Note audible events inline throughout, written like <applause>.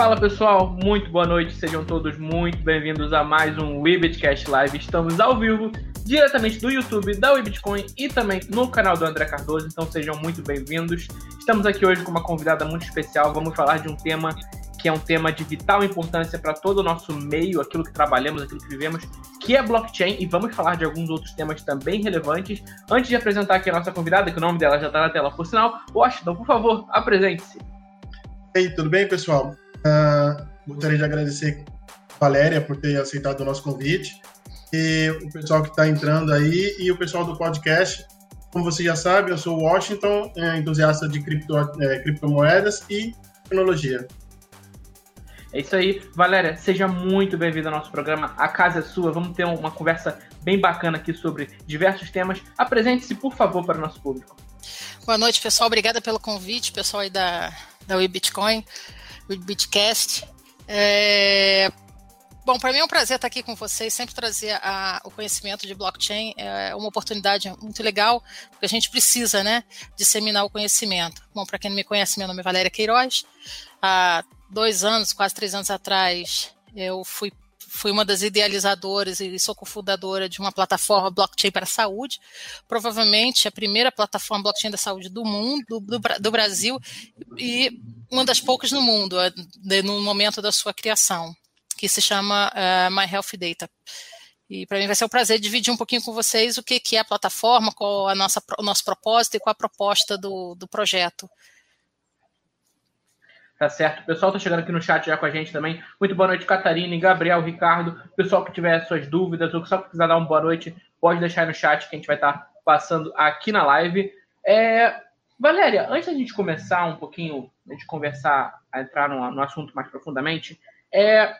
Fala pessoal, muito boa noite, sejam todos muito bem-vindos a mais um Webitcast Live. Estamos ao vivo, diretamente do YouTube da Webitcoin e também no canal do André Cardoso, então sejam muito bem-vindos. Estamos aqui hoje com uma convidada muito especial, vamos falar de um tema que é um tema de vital importância para todo o nosso meio, aquilo que trabalhamos, aquilo que vivemos, que é blockchain, e vamos falar de alguns outros temas também relevantes. Antes de apresentar aqui a nossa convidada, que o nome dela já está na tela por sinal, Washington, por favor, apresente-se. Ei, tudo bem, pessoal? Uh, gostaria de agradecer a Valéria por ter aceitado o nosso convite e o pessoal que está entrando aí e o pessoal do podcast. Como você já sabe, eu sou o Washington, é, entusiasta de cripto, é, criptomoedas e tecnologia. É isso aí. Valéria, seja muito bem-vinda ao nosso programa. A casa é sua. Vamos ter uma conversa bem bacana aqui sobre diversos temas. Apresente-se, por favor, para o nosso público. Boa noite, pessoal. Obrigada pelo convite, pessoal aí da, da WeBitcoin. Bitcast. É... Bom, para mim é um prazer estar aqui com vocês, sempre trazer a, o conhecimento de blockchain é uma oportunidade muito legal, porque a gente precisa, né, disseminar o conhecimento. Bom, para quem não me conhece, meu nome é Valéria Queiroz. Há dois anos, quase três anos atrás, eu fui fui uma das idealizadoras e sou cofundadora de uma plataforma blockchain para a saúde, provavelmente a primeira plataforma blockchain da saúde do mundo, do, do Brasil, e uma das poucas no mundo, no momento da sua criação, que se chama uh, My Health Data. E para mim vai ser um prazer dividir um pouquinho com vocês o que, que é a plataforma, qual a nossa, o nosso propósito e qual a proposta do, do projeto. Tá certo. O pessoal tá chegando aqui no chat já com a gente também. Muito boa noite, Catarina, Gabriel, Ricardo. Pessoal que tiver suas dúvidas ou que só quiser dar uma boa noite, pode deixar aí no chat que a gente vai estar tá passando aqui na live. É... Valéria, antes da gente começar um pouquinho, de conversar, a entrar no, no assunto mais profundamente, é...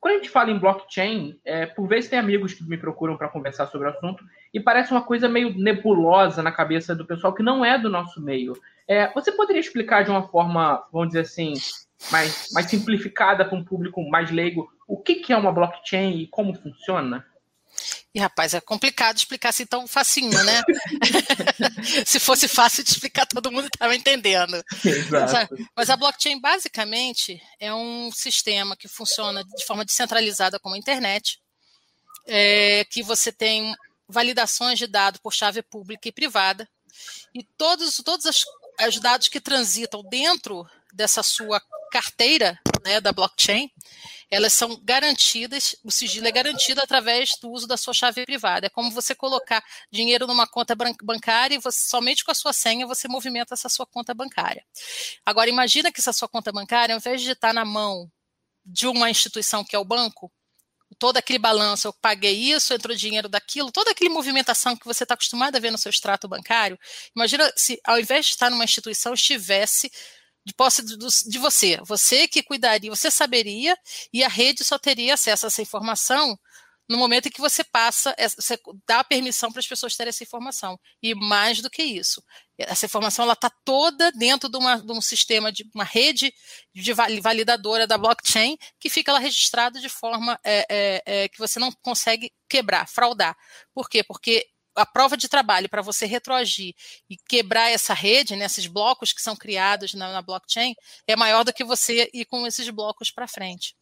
quando a gente fala em blockchain, é... por vezes tem amigos que me procuram para conversar sobre o assunto e parece uma coisa meio nebulosa na cabeça do pessoal que não é do nosso meio. É, você poderia explicar de uma forma, vamos dizer assim, mais, mais simplificada para um público mais leigo o que, que é uma blockchain e como funciona? E, rapaz, é complicado explicar assim tão facinho, né? <laughs> Se fosse fácil de explicar, todo mundo estava entendendo. Mas a, mas a, blockchain, basicamente, é um sistema que funciona de forma descentralizada como a internet, é, que você tem validações de dados por chave pública e privada, e todos, todas as os dados que transitam dentro dessa sua carteira né, da blockchain, elas são garantidas, o sigilo é garantido através do uso da sua chave privada. É como você colocar dinheiro numa conta bancária e você, somente com a sua senha você movimenta essa sua conta bancária. Agora, imagina que essa sua conta bancária, ao invés de estar na mão de uma instituição que é o banco, todo aquele balanço, eu paguei isso, entrou dinheiro daquilo, toda aquela movimentação que você está acostumado a ver no seu extrato bancário, imagina se ao invés de estar numa instituição, estivesse de posse de, de você, você que cuidaria, você saberia e a rede só teria acesso a essa informação no momento em que você passa, você dá permissão para as pessoas terem essa informação. E mais do que isso, essa informação ela está toda dentro de, uma, de, um sistema, de uma rede de validadora da blockchain, que fica lá registrada de forma é, é, é, que você não consegue quebrar, fraudar. Por quê? Porque a prova de trabalho para você retroagir e quebrar essa rede, né, esses blocos que são criados na, na blockchain, é maior do que você ir com esses blocos para frente.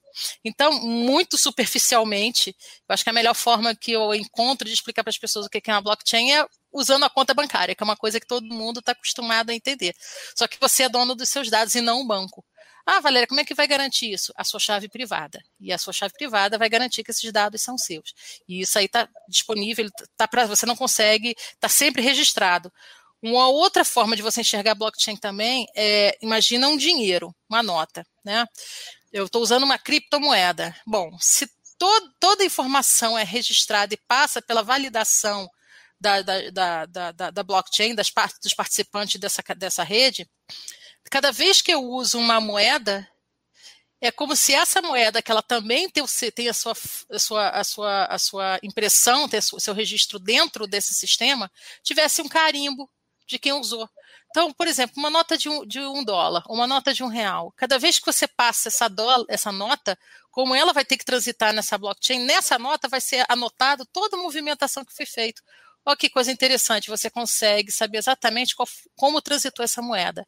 Então, muito superficialmente, eu acho que a melhor forma que eu encontro de explicar para as pessoas o que é uma blockchain é usando a conta bancária, que é uma coisa que todo mundo está acostumado a entender. Só que você é dono dos seus dados e não o banco. Ah, Valéria, como é que vai garantir isso? A sua chave privada. E a sua chave privada vai garantir que esses dados são seus. E isso aí está disponível, tá para você não consegue, está sempre registrado. Uma outra forma de você enxergar blockchain também é, imagina um dinheiro, uma nota, né? Eu estou usando uma criptomoeda. Bom, se to toda informação é registrada e passa pela validação da, da, da, da, da blockchain, das part dos participantes dessa, dessa rede, cada vez que eu uso uma moeda, é como se essa moeda, que ela também tem, tem a, sua, a, sua, a, sua, a sua impressão, tem o seu registro dentro desse sistema, tivesse um carimbo de quem usou. Então, por exemplo, uma nota de um, de um dólar, uma nota de um real. Cada vez que você passa essa, dólar, essa nota, como ela vai ter que transitar nessa blockchain, nessa nota vai ser anotado toda a movimentação que foi feita. Olha que coisa interessante, você consegue saber exatamente qual, como transitou essa moeda,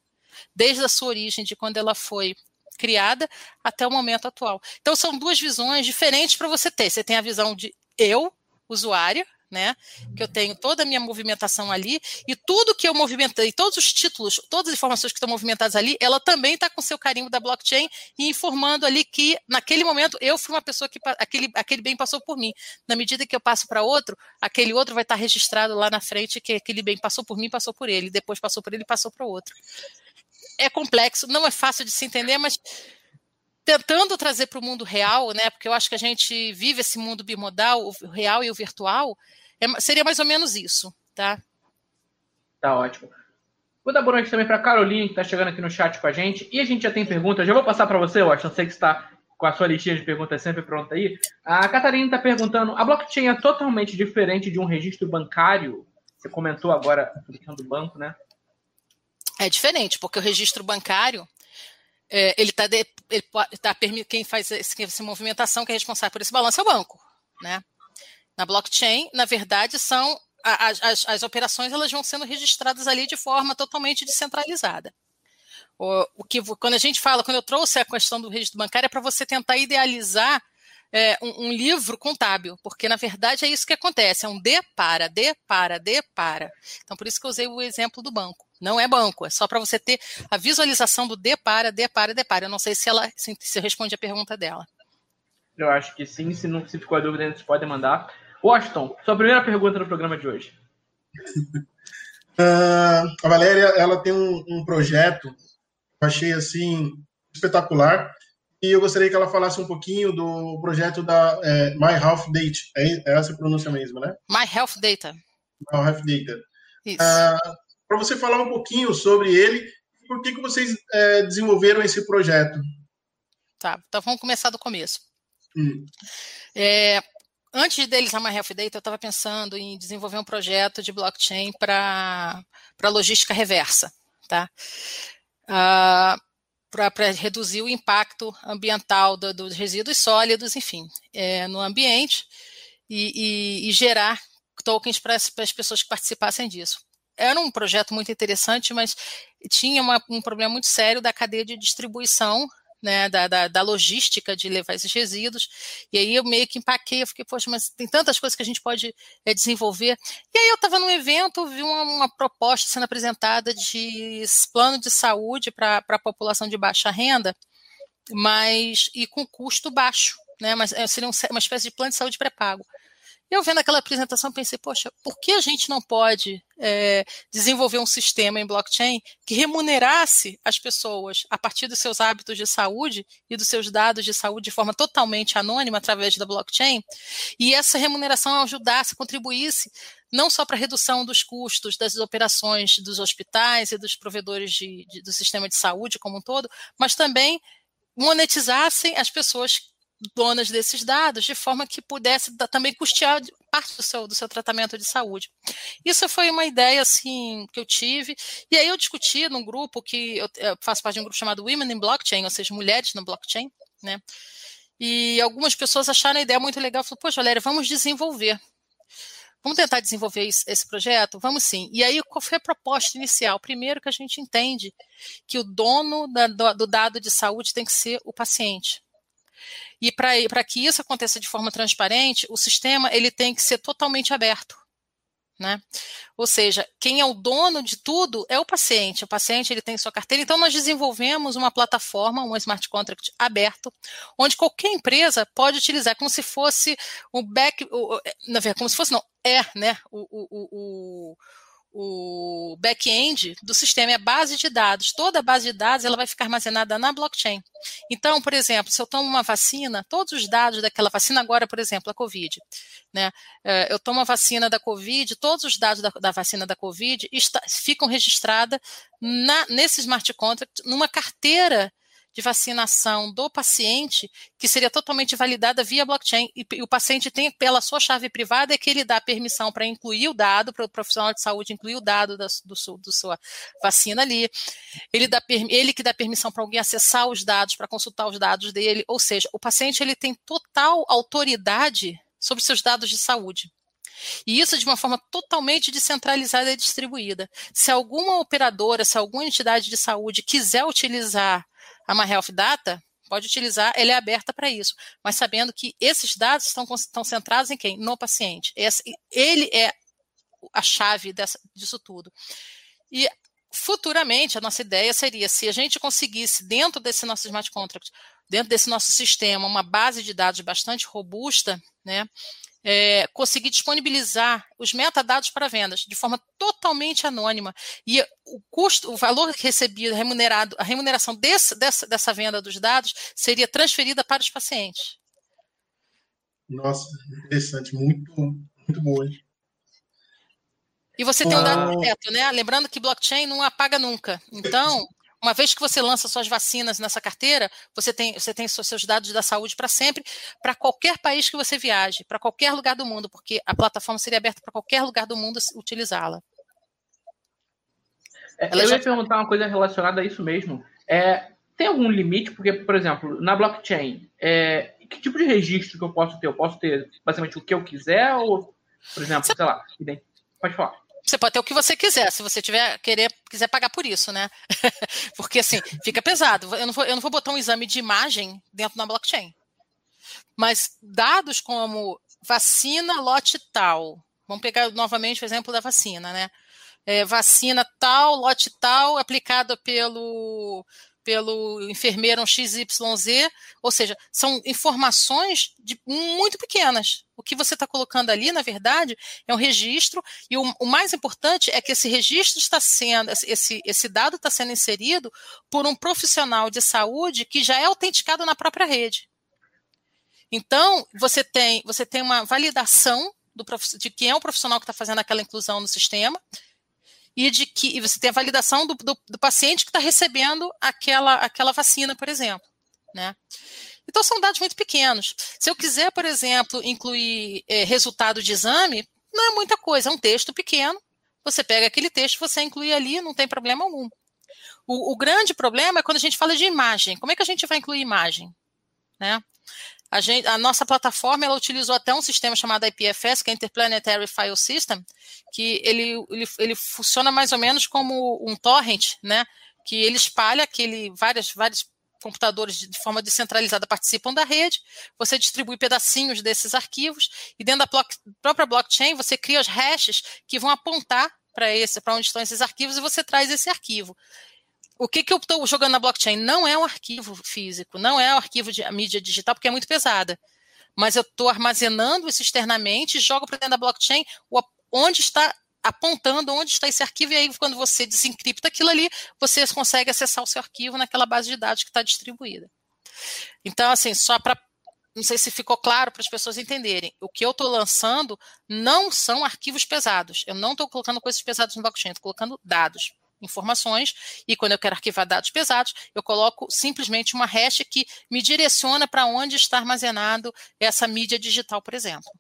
desde a sua origem, de quando ela foi criada até o momento atual. Então são duas visões diferentes para você ter. Você tem a visão de eu, usuária, né? Que eu tenho toda a minha movimentação ali e tudo que eu movimentei, todos os títulos, todas as informações que estão movimentadas ali, ela também está com seu carimbo da blockchain e informando ali que naquele momento eu fui uma pessoa que aquele, aquele bem passou por mim. Na medida que eu passo para outro, aquele outro vai estar tá registrado lá na frente que aquele bem passou por mim, passou por ele, depois passou por ele, passou para o outro. É complexo, não é fácil de se entender, mas tentando trazer para o mundo real, né? Porque eu acho que a gente vive esse mundo bimodal, o real e o virtual, é, seria mais ou menos isso, tá? Tá ótimo. Vou dar boa noite também para a Caroline, que está chegando aqui no chat com a gente. E a gente já tem perguntas. Já vou passar para você, Washington. Sei que está com a sua listinha de perguntas sempre pronta aí. A Catarina está perguntando: a blockchain é totalmente diferente de um registro bancário? Você comentou agora a questão do banco, né? É diferente, porque o registro bancário é, ele está ele tá, quem faz esse, essa movimentação, que é responsável por esse balanço é o banco, né? Na blockchain, na verdade, são as, as, as operações elas vão sendo registradas ali de forma totalmente descentralizada. O, o, que quando a gente fala, quando eu trouxe a questão do registro bancário, é para você tentar idealizar é, um, um, livro contábil, porque na verdade é isso que acontece, é um D para, D para, D para. Então, por isso que eu usei o exemplo do banco. Não é banco, é só para você ter a visualização do D para, D para, D para. Eu não sei se ela se, se responde a pergunta dela. Eu acho que sim, se não se ficou a dúvida, vocês podem mandar. Washington, sua primeira pergunta no programa de hoje. uh, <laughs> a Valéria, ela tem um, um projeto que eu achei assim espetacular e eu gostaria que ela falasse um pouquinho do projeto da é, My Health Data. É, é essa a pronúncia mesmo, né? My Health Data. My Health Data. Isso. Uh, Para você falar um pouquinho sobre ele e por que, que vocês é, desenvolveram esse projeto. Tá, então vamos começar do começo. Hum. É, antes deles a Health Data, eu estava pensando em desenvolver um projeto de blockchain para logística reversa, tá? Uh, para reduzir o impacto ambiental do, dos resíduos sólidos, enfim, é, no ambiente e, e, e gerar tokens para as pessoas que participassem disso. Era um projeto muito interessante, mas tinha uma, um problema muito sério da cadeia de distribuição né, da, da, da, logística de levar esses resíduos. E aí eu meio que empaquei, eu fiquei, poxa, mas tem tantas coisas que a gente pode é, desenvolver. E aí eu estava num evento, vi uma, uma, proposta sendo apresentada de plano de saúde para a população de baixa renda, mas e com custo baixo. Né, mas é, seria uma espécie de plano de saúde pré-pago. Eu vendo aquela apresentação pensei, poxa, por que a gente não pode é, desenvolver um sistema em blockchain que remunerasse as pessoas a partir dos seus hábitos de saúde e dos seus dados de saúde de forma totalmente anônima através da blockchain, e essa remuneração ajudasse, contribuísse não só para a redução dos custos das operações dos hospitais e dos provedores de, de, do sistema de saúde como um todo, mas também monetizassem as pessoas donas desses dados, de forma que pudesse também custear parte do seu, do seu tratamento de saúde. Isso foi uma ideia assim que eu tive, e aí eu discuti num grupo que eu, eu faço parte de um grupo chamado Women in Blockchain, ou seja, mulheres no blockchain, né? E algumas pessoas acharam a ideia muito legal, falaram, poxa, Valéria, vamos desenvolver. Vamos tentar desenvolver esse projeto? Vamos sim. E aí, qual foi a proposta inicial? Primeiro que a gente entende que o dono da, do, do dado de saúde tem que ser o paciente. E para que isso aconteça de forma transparente, o sistema ele tem que ser totalmente aberto. Né? Ou seja, quem é o dono de tudo é o paciente. O paciente ele tem sua carteira. Então nós desenvolvemos uma plataforma, um smart contract aberto, onde qualquer empresa pode utilizar como se fosse o back, o, na verdade, como se fosse não é, né? O, o, o, o back-end do sistema é a base de dados. Toda a base de dados ela vai ficar armazenada na blockchain. Então, por exemplo, se eu tomo uma vacina, todos os dados daquela vacina, agora, por exemplo, a Covid, né? É, eu tomo a vacina da Covid, todos os dados da, da vacina da Covid está, ficam registrados nesse smart contract, numa carteira de vacinação do paciente que seria totalmente validada via blockchain e, o paciente tem pela sua chave privada é que ele dá permissão para incluir o dado para o profissional de saúde incluir o dado da do, do sua vacina ali ele dá ele que dá permissão para alguém acessar os dados para consultar os dados dele ou seja o paciente ele tem total autoridade sobre seus dados de saúde e isso de uma forma totalmente descentralizada e distribuída. Se alguma operadora, se alguma entidade de saúde quiser utilizar a My Health Data pode utilizar, ele é aberta para isso, mas sabendo que esses dados estão, estão centrados em quem? No paciente. Esse, ele é a chave dessa, disso tudo. E futuramente, a nossa ideia seria, se a gente conseguisse, dentro desse nosso smart contract, dentro desse nosso sistema, uma base de dados bastante robusta, né, é, conseguir disponibilizar os metadados para vendas de forma totalmente anônima e o custo, o valor recebido, remunerado, a remuneração desse, dessa, dessa venda dos dados seria transferida para os pacientes. Nossa, interessante, muito, muito bom. Hein? E você tem um dado direto, né? Lembrando que blockchain não apaga nunca. Então, uma vez que você lança suas vacinas nessa carteira, você tem, você tem seus dados da saúde para sempre, para qualquer país que você viaje, para qualquer lugar do mundo, porque a plataforma seria aberta para qualquer lugar do mundo utilizá-la. É, eu já... ia perguntar uma coisa relacionada a isso mesmo. É, tem algum limite? Porque, por exemplo, na blockchain, é, que tipo de registro que eu posso ter? Eu posso ter basicamente o que eu quiser ou, por exemplo, você... sei lá, pode falar. Você pode ter o que você quiser, se você tiver querer quiser pagar por isso, né? <laughs> Porque assim, fica pesado. Eu não, vou, eu não vou botar um exame de imagem dentro da blockchain. Mas dados como vacina lote tal, vamos pegar novamente o exemplo da vacina, né? É, vacina tal, lote tal, aplicada pelo pelo enfermeiro XYZ, ou seja, são informações de, muito pequenas. O que você está colocando ali, na verdade, é um registro, e o, o, mais importante é que esse registro está sendo, esse, esse dado está sendo inserido por um profissional de saúde que já é autenticado na própria rede. Então, você tem, você tem uma validação do, de quem é o profissional que está fazendo aquela inclusão no sistema, e de que e você tem a validação do, do, do paciente que está recebendo aquela, aquela vacina, por exemplo. Né? Então, são dados muito pequenos. Se eu quiser, por exemplo, incluir é, resultado de exame, não é muita coisa, é um texto pequeno. Você pega aquele texto, você inclui ali, não tem problema algum. O, o grande problema é quando a gente fala de imagem. Como é que a gente vai incluir imagem? Né? A, gente, a, nossa plataforma ela utilizou até um sistema chamado IPFS, que é Interplanetary File System, que ele, ele, ele funciona mais ou menos como um torrent, né? Que ele espalha aquele várias vários computadores de, de forma descentralizada participam da rede, você distribui pedacinhos desses arquivos e dentro da block, própria blockchain você cria os hashes que vão apontar para onde estão esses arquivos e você traz esse arquivo o que, que eu estou jogando na blockchain? Não é um arquivo físico, não é um arquivo de mídia digital, porque é muito pesada. Mas eu estou armazenando isso externamente, jogo para dentro da blockchain onde está apontando onde está esse arquivo, e aí quando você desencripta aquilo ali, você consegue acessar o seu arquivo naquela base de dados que está distribuída. Então, assim, só para. Não sei se ficou claro para as pessoas entenderem. O que eu estou lançando não são arquivos pesados. Eu não estou colocando coisas pesadas no blockchain, estou colocando dados informações, e quando eu quero arquivar dados pesados, eu coloco simplesmente uma hash que me direciona para onde está armazenado essa mídia digital, por exemplo.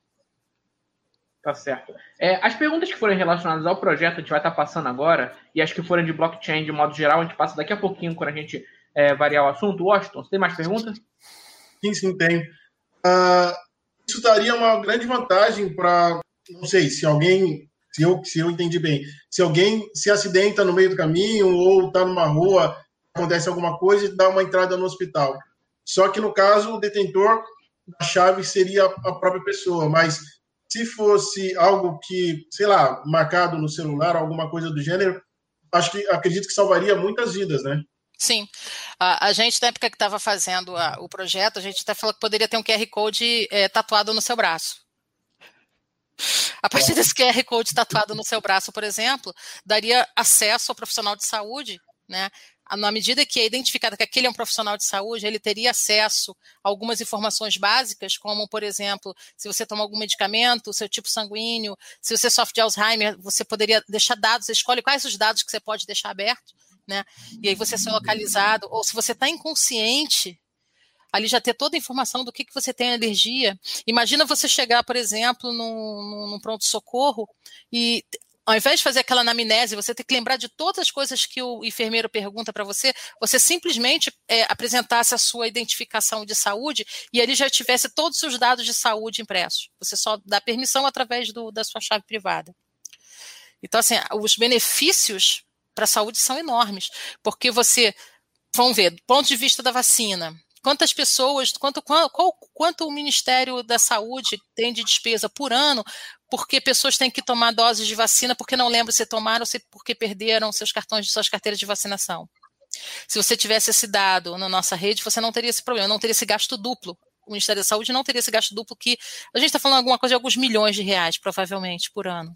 Tá certo. É, as perguntas que forem relacionadas ao projeto, a gente vai estar tá passando agora, e as que forem de blockchain de modo geral, a gente passa daqui a pouquinho quando a gente é, variar o assunto. Washington, você tem mais perguntas? Sim, sim, tem. Uh, isso daria uma grande vantagem para, não sei, se alguém se eu, se eu entendi bem. Se alguém se acidenta no meio do caminho ou está numa rua, acontece alguma coisa e dá uma entrada no hospital. Só que no caso, o detentor da chave seria a própria pessoa, mas se fosse algo que, sei lá, marcado no celular, alguma coisa do gênero, acho que acredito que salvaria muitas vidas, né? Sim. A, a gente, na época que estava fazendo a, o projeto, a gente até falou que poderia ter um QR Code é, tatuado no seu braço. A partir desse QR Code tatuado no seu braço, por exemplo, daria acesso ao profissional de saúde, né? Na medida que é identificado que aquele é um profissional de saúde, ele teria acesso a algumas informações básicas, como, por exemplo, se você toma algum medicamento, seu tipo sanguíneo, se você sofre de Alzheimer, você poderia deixar dados, você escolhe quais os dados que você pode deixar abertos, né? E aí você ser localizado, ou se você está inconsciente, ali já ter toda a informação do que, que você tem alergia. Imagina você chegar, por exemplo, num, num pronto-socorro e ao invés de fazer aquela anamnese, você ter que lembrar de todas as coisas que o enfermeiro pergunta para você, você simplesmente é, apresentasse a sua identificação de saúde e ali já tivesse todos os dados de saúde impressos. Você só dá permissão através do, da sua chave privada. Então, assim, os benefícios para a saúde são enormes, porque você vamos ver, do ponto de vista da vacina, quantas pessoas, quanto, qual, quanto o Ministério da Saúde tem de despesa por ano, porque pessoas têm que tomar doses de vacina porque não lembram se tomaram ou se porque perderam seus cartões, suas carteiras de vacinação. Se você tivesse esse dado na nossa rede, você não teria esse problema, não teria esse gasto duplo. O Ministério da Saúde não teria esse gasto duplo que a gente está falando alguma coisa de alguns milhões de reais, provavelmente, por ano.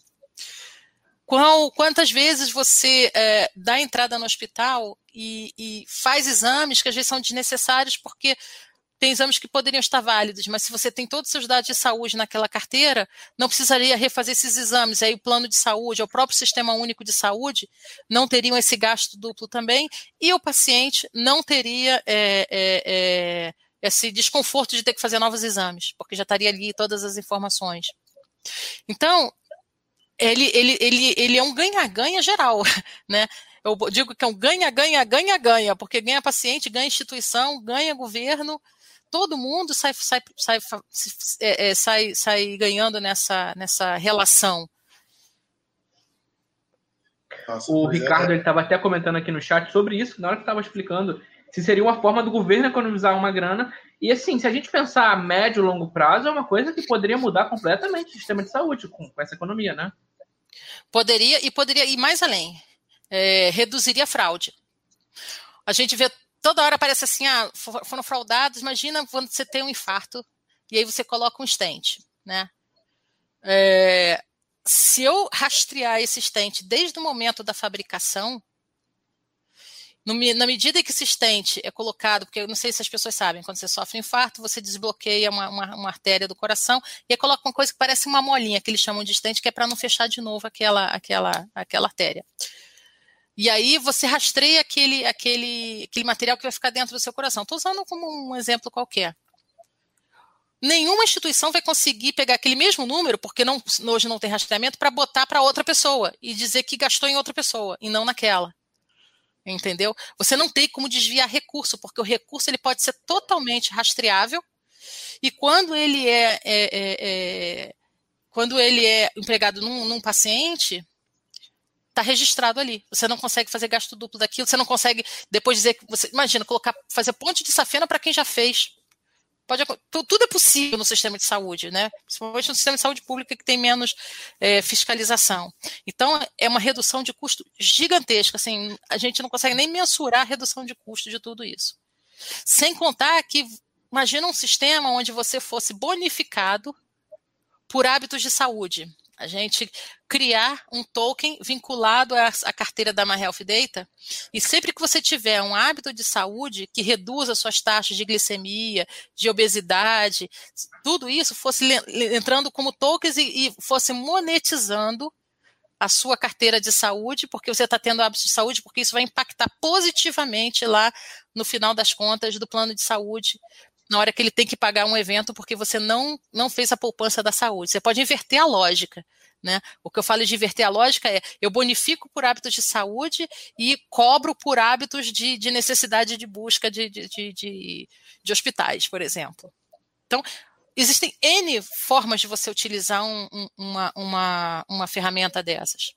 Qual, quantas vezes você é, dá entrada no hospital e, e faz exames que às vezes são desnecessários porque tem exames que poderiam estar válidos, mas se você tem todos os seus dados de saúde naquela carteira, não precisaria refazer esses exames. Aí o plano de saúde, o próprio sistema único de saúde, não teriam esse gasto duplo também, e o paciente não teria é, é, é, esse desconforto de ter que fazer novos exames, porque já estaria ali todas as informações. Então, ele, ele, ele, ele é um ganha-ganha geral, <laughs> né? Eu digo que é um ganha-ganha, ganha-ganha, porque ganha paciente, ganha instituição, ganha governo, todo mundo sai, sai, sai, é, é, sai, sai ganhando nessa, nessa relação. Nossa, o Ricardo é... estava até comentando aqui no chat sobre isso, na hora que estava explicando se seria uma forma do governo economizar uma grana. E assim, se a gente pensar a médio e longo prazo, é uma coisa que poderia mudar completamente o sistema de saúde com, com essa economia, né? Poderia e poderia ir mais além. É, reduziria a fraude. A gente vê toda hora parece assim, ah, foram fraudados. Imagina quando você tem um infarto e aí você coloca um stent, né? É, se eu rastrear esse stent desde o momento da fabricação, no, na medida que esse stent é colocado, porque eu não sei se as pessoas sabem, quando você sofre um infarto, você desbloqueia uma, uma, uma artéria do coração e aí coloca uma coisa que parece uma molinha, que eles chamam de stent, que é para não fechar de novo aquela, aquela, aquela artéria. E aí você rastreia aquele, aquele, aquele material que vai ficar dentro do seu coração. Estou usando como um exemplo qualquer. Nenhuma instituição vai conseguir pegar aquele mesmo número, porque não, hoje não tem rastreamento, para botar para outra pessoa e dizer que gastou em outra pessoa e não naquela. Entendeu? Você não tem como desviar recurso, porque o recurso ele pode ser totalmente rastreável. E quando ele é, é, é, é quando ele é empregado num, num paciente, está registrado ali. Você não consegue fazer gasto duplo daquilo, você não consegue depois dizer que você. Imagina, colocar, fazer ponte de safena para quem já fez. Pode, tudo é possível no sistema de saúde, né? Principalmente no sistema de saúde pública que tem menos é, fiscalização. Então, é uma redução de custo gigantesca. Assim, a gente não consegue nem mensurar a redução de custo de tudo isso. Sem contar que, imagina um sistema onde você fosse bonificado por hábitos de saúde a gente criar um token vinculado à, carteira da My Health Data, e sempre que você tiver um hábito de saúde que reduza suas taxas de glicemia, de obesidade, tudo isso fosse entrando como tokens e fosse monetizando a sua carteira de saúde, porque você está tendo hábitos de saúde, porque isso vai impactar positivamente lá no final das contas do plano de saúde na hora que ele tem que pagar um evento porque você não, não fez a poupança da saúde. Você pode inverter a lógica. Né? O que eu falo de inverter a lógica é eu bonifico por hábitos de saúde e cobro por hábitos de, de necessidade de busca de, de, de, de hospitais, por exemplo. Então, existem N formas de você utilizar um, um, uma, uma, uma ferramenta dessas.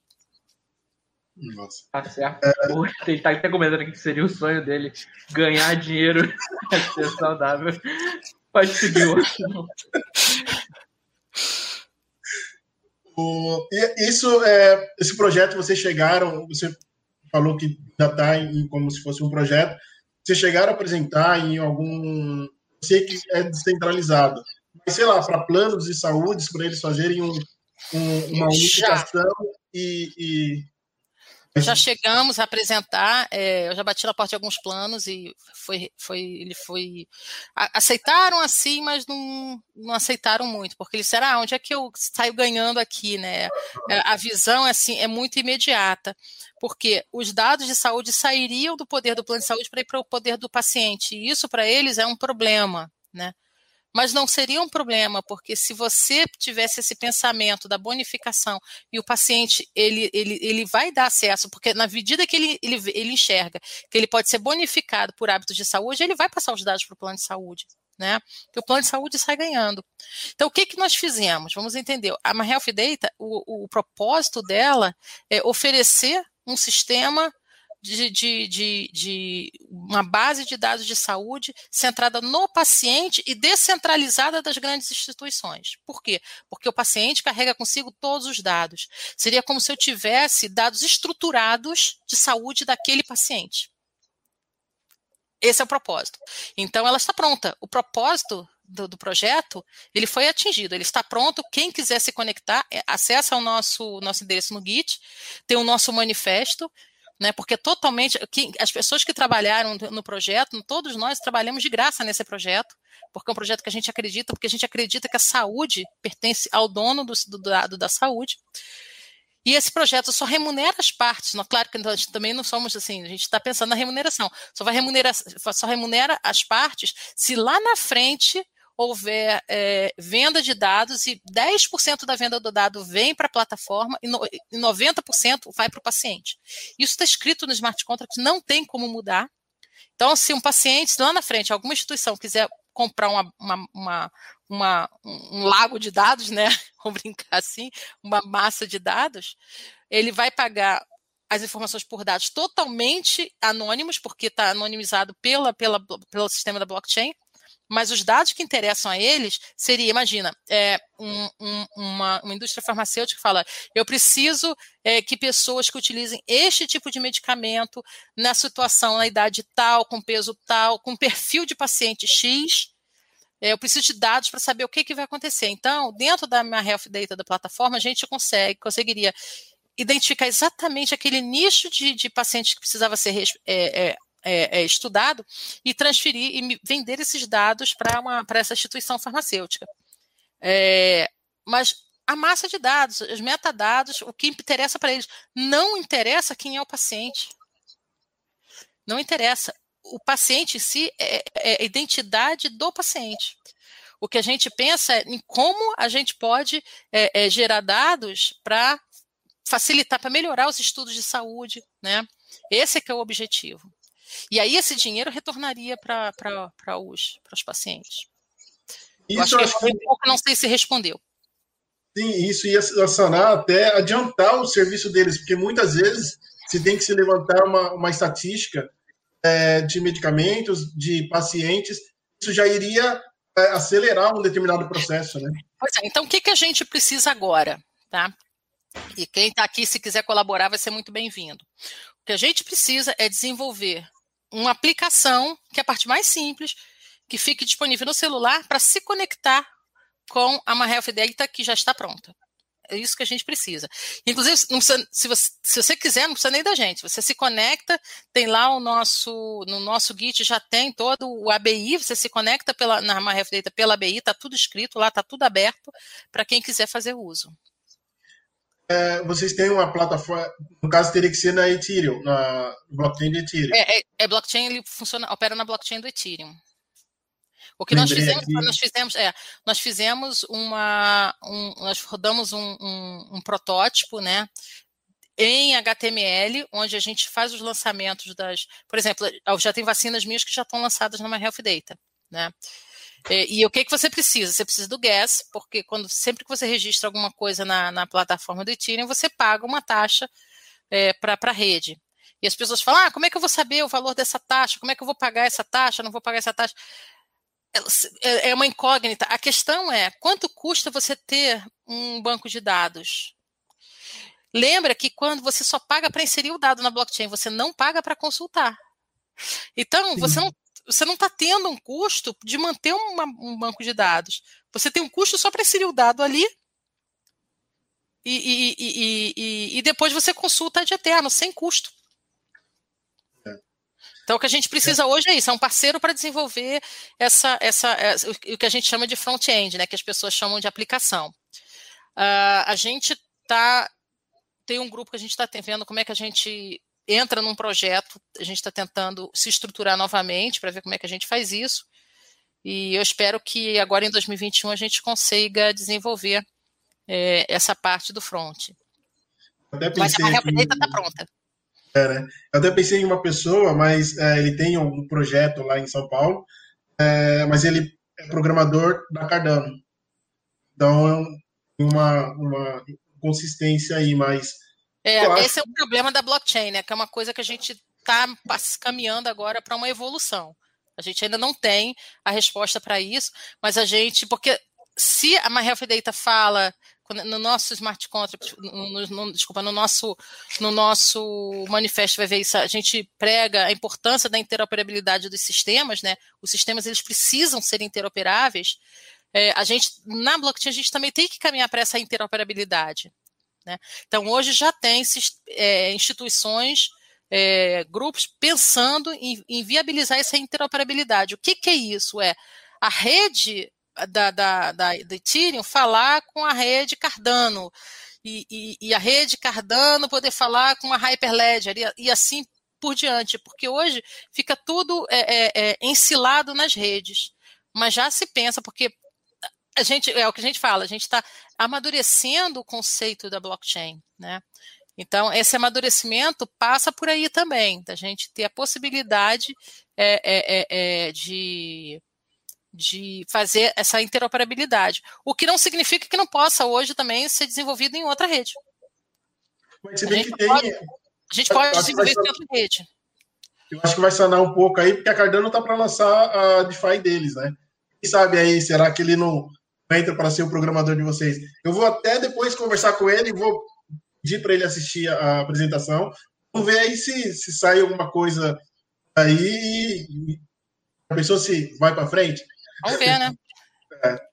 Nossa. Tá certo. É... Ele tá até comentando aqui que seria o sonho dele ganhar dinheiro <laughs> ser saudável. Pode seguir o o, isso, é, esse projeto, vocês chegaram, você falou que já está como se fosse um projeto, vocês chegaram a apresentar em algum. Sei que é descentralizado, mas sei lá, para planos de saúde, para eles fazerem um, um, uma unificação e, e já chegamos a apresentar, é, eu já bati na porta de alguns planos e foi, foi, ele foi. aceitaram assim, mas não, não aceitaram muito, porque eles disseram, ah, onde é que eu saio ganhando aqui, né? É, a visão assim, é muito imediata, porque os dados de saúde sairiam do poder do plano de saúde para ir para o poder do paciente, e isso para eles é um problema, né? Mas não seria um problema, porque se você tivesse esse pensamento da bonificação e o paciente ele, ele, ele vai dar acesso, porque na medida que ele, ele, ele enxerga que ele pode ser bonificado por hábitos de saúde, ele vai passar os dados para o plano de saúde. Né? Que o plano de saúde sai ganhando. Então, o que, que nós fizemos? Vamos entender. A My Health Data, o, o propósito dela é oferecer um sistema de, de, de, de, uma base de dados de saúde centrada no paciente e descentralizada das grandes instituições. Por quê? Porque o paciente carrega consigo todos os dados. Seria como se eu tivesse dados estruturados de saúde daquele paciente. Esse é o propósito. Então, ela está pronta. O propósito do, do, projeto, ele foi atingido, ele está pronto. Quem quiser se conectar, é, acessa o nosso, nosso endereço no Git, tem o nosso manifesto, né? Porque totalmente as pessoas que trabalharam no projeto, todos nós trabalhamos de graça nesse projeto, porque é um projeto que a gente acredita, porque a gente acredita que a saúde pertence ao dono do, do da saúde. E esse projeto só remunera as partes. Claro que nós também não somos assim, a gente está pensando na remuneração. Só vai remunerar, só remunera as partes se lá na frente houver é, venda de dados e 10% da venda do dado vem para a plataforma e, no, e 90% vai para o paciente. Isso está escrito no smart contract, não tem como mudar. Então, se um paciente lá na frente, alguma instituição quiser comprar uma, uma, uma, uma um lago de dados, né? <laughs> Vamos brincar assim, uma massa de dados, ele vai pagar as informações por dados totalmente anônimos, porque está anonimizado pela, pela, pelo sistema da blockchain, mas os dados que interessam a eles seria, imagina, é, um, um, uma, uma, indústria farmacêutica fala, eu preciso é, que pessoas que utilizem este tipo de medicamento na situação, na idade tal, com peso tal, com perfil de paciente X, é, eu preciso de dados para saber o que, que vai acontecer. Então, dentro da minha Health Data da plataforma, a gente consegue, conseguiria identificar exatamente aquele nicho de, de pacientes que precisava ser é, é, é, é, estudado e transferir e vender esses dados para essa instituição farmacêutica. É, mas a massa de dados, os metadados, o que interessa para eles, não interessa quem é o paciente. Não interessa. O paciente em si é, é a identidade do paciente. O que a gente pensa é em como a gente pode é, é, gerar dados para facilitar, para melhorar os estudos de saúde, né? Esse é que é o objetivo. E aí esse dinheiro retornaria para os, os pacientes. Isso eu acho que, que... pouco, não sei se respondeu. Sim, isso ia sanar até adiantar o serviço deles, porque muitas vezes se tem que se levantar uma, uma estatística é, de medicamentos, de pacientes, isso já iria é, acelerar um determinado processo, né? Pois é, então o que, que a gente precisa agora, tá? E quem está aqui, se quiser colaborar, vai ser muito bem-vindo. O que a gente precisa é desenvolver uma aplicação, que é a parte mais simples, que fique disponível no celular para se conectar com a MyHealth Data que já está pronta. É isso que a gente precisa. Inclusive, precisa, se, você, se, você, quiser, não precisa nem da gente. Você se conecta, tem lá o nosso, no nosso Git já tem todo o ABI, você se conecta pela, na MyHealth Data pela ABI, está tudo escrito lá, está tudo aberto para quem quiser fazer uso é, vocês têm uma plataforma, no caso teria que ser na Ethereum, na blockchain de Ethereum. É, é, é blockchain, ele funciona, opera na blockchain do Ethereum. O que nós fizemos, nós fizemos, é, nós fizemos uma, um, nós rodamos um, um, um, protótipo, né, em HTML, onde a gente faz os lançamentos das, por exemplo, já tem vacinas minhas que já estão lançadas na My Health Data, né, é, e o que, que você precisa? Você precisa do gas, porque quando sempre que você registra alguma coisa na, na plataforma do Ethereum, você paga uma taxa é, para a rede. E as pessoas falam: ah, como é que eu vou saber o valor dessa taxa? Como é que eu vou pagar essa taxa? Não vou pagar essa taxa. É, é uma incógnita. A questão é: quanto custa você ter um banco de dados? Lembra que quando você só paga para inserir o dado na blockchain, você não paga para consultar. Então, Sim. você não você não está tendo um custo de manter uma, um banco de dados. Você tem um custo só para inserir o dado ali e, e, e, e, depois você consulta de eterno, sem custo. É. Então, o que a gente precisa é. hoje é isso, é um parceiro para desenvolver essa, essa, essa, o que a gente chama de front-end, né, que as pessoas chamam de aplicação. Uh, a gente tá, tem um grupo que a gente está vendo como é que a gente entra num projeto, a gente está tentando se estruturar novamente para ver como é que a gente faz isso. E eu espero que agora em 2021 a gente consiga desenvolver é, essa parte do front. mas a Helpdata está pronta. É, né? Eu até pensei em uma pessoa, mas é, ele tem um projeto lá em São Paulo, é, mas ele é programador da Cardano. Então, uma, uma consistência aí, mas é, esse é o problema da blockchain, né? Que é uma coisa que a gente está caminhando agora para uma evolução. A gente ainda não tem a resposta para isso, mas a gente, porque se a My Health Data fala no nosso smart contract, no, no, desculpa, no nosso, no nosso manifesto vai ver isso, a gente prega a importância da interoperabilidade dos sistemas, né? Os sistemas eles precisam ser interoperáveis. É, a gente na blockchain a gente também tem que caminhar para essa interoperabilidade. Né? Então hoje já tem é, instituições, é, grupos pensando em, em, viabilizar essa interoperabilidade. O que, que é isso? É a rede da, da, da, da Ethereum falar com a rede Cardano. E, e, e, a rede Cardano poder falar com a Hyperledger e, e assim por diante, porque hoje fica tudo é, é, é, ensilado nas redes. Mas já se pensa, porque a gente é o que a gente fala, a gente está amadurecendo o conceito da blockchain, né? Então, esse amadurecimento passa por aí também, da gente ter a possibilidade é, é, é, é de de fazer essa interoperabilidade. O que não significa que não possa hoje também ser desenvolvido em outra rede. Mas a, gente pode, a gente pode desenvolver em outra rede. Eu acho que vai sanar um pouco aí, porque a Cardano está para lançar a DeFi deles, né? Quem sabe aí, será que ele não entra para ser o programador de vocês? Eu vou até depois conversar com ele, vou pedir para ele assistir a apresentação. Vamos ver aí se, se sai alguma coisa aí. A pessoa se vai para frente. Vamos ver, né? É.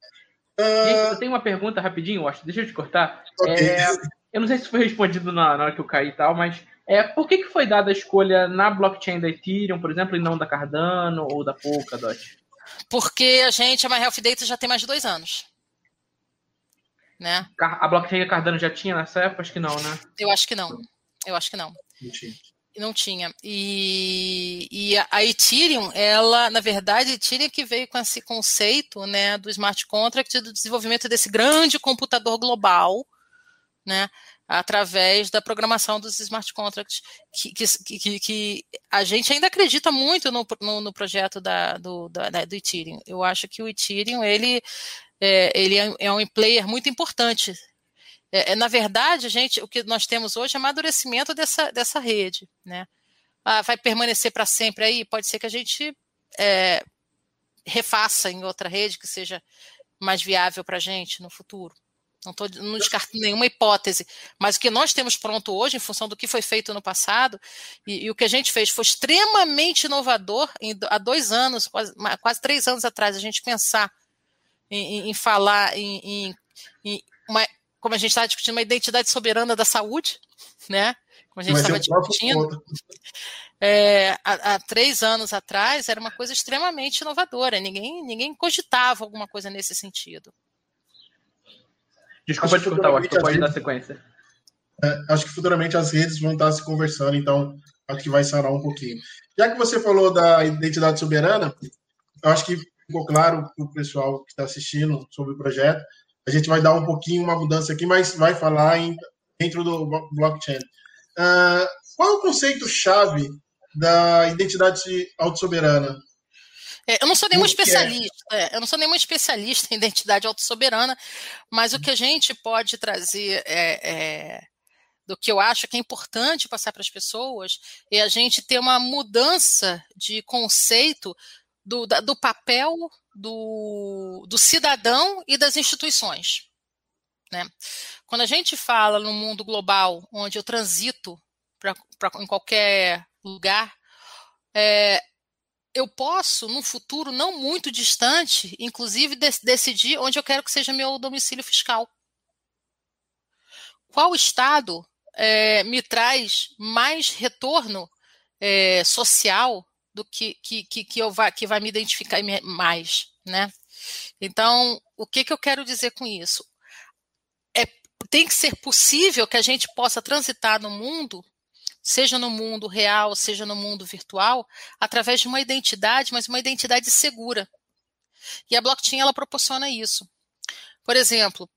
Gente, eu tenho uma pergunta rapidinho, Washington. Deixa eu te cortar. Okay. É, eu não sei se foi respondido na, na, hora que eu caí e tal, mas é, por que, que foi dada a escolha na blockchain da Ethereum, por exemplo, e não da Cardano ou da Polkadot? Porque a gente, a My Health Data, já tem mais de dois anos. Né? A blockchain da Cardano já tinha nessa época? Acho que não, né? Eu acho que não. Eu acho que não. Mentira. Não tinha. E, e a Ethereum, ela, na verdade, a Ethereum que veio com esse conceito né, do smart contract e do desenvolvimento desse grande computador global, né, através da programação dos smart contracts, que, que, que, que a gente ainda acredita muito no, no, no projeto da, do, da, do Ethereum. Eu acho que o Ethereum, ele, é, ele é, é um player muito importante é, é, na verdade, gente, o que nós temos hoje é amadurecimento dessa, dessa rede, né? Ah, vai permanecer para sempre aí? Pode ser que a gente é, refaça em outra rede que seja mais viável para a gente no futuro. Não estou não descartando nenhuma hipótese, mas o que nós temos pronto hoje, em função do que foi feito no passado, e, e o que a gente fez foi extremamente inovador. Em, há dois anos, quase, quase, três anos atrás, a gente pensar em, em, em falar em, uma como a gente estava discutindo, uma identidade soberana da saúde, né? Como a gente estava discutindo. É, há, há, três anos atrás era uma coisa extremamente inovadora. Ninguém, ninguém cogitava alguma coisa nesse sentido. Desculpa te cortar, acho que pode dar sequência. É, acho que futuramente as redes vão estar se conversando, então acho que vai sarar um pouquinho. Já que você falou da identidade soberana, eu acho que ficou claro para o pessoal que está assistindo sobre o projeto. A gente vai dar um pouquinho uma mudança aqui, mas vai falar em, dentro do blockchain. Uh, qual é o conceito-chave da identidade autossoberana? É, eu não sou nenhum especialista, é, eu não sou nenhum especialista em identidade autossoberana, mas o que a gente pode trazer é, é, do que eu acho que é importante passar para as pessoas é a gente ter uma mudança de conceito do, do papel do, do cidadão e das instituições. Né? Quando a gente fala no mundo global, onde eu transito pra, pra em qualquer lugar, é, eu posso, num futuro não muito distante, inclusive de, decidir onde eu quero que seja meu domicílio fiscal. Qual estado é, me traz mais retorno é, social do que, que, que, que, eu vai, que vai me identificar mais, né? Então, o que, que eu quero dizer com isso? É, tem que ser possível que a gente possa transitar no mundo, seja no mundo real, seja no mundo virtual, através de uma identidade, mas uma identidade segura. E a blockchain ela proporciona isso. Por exemplo,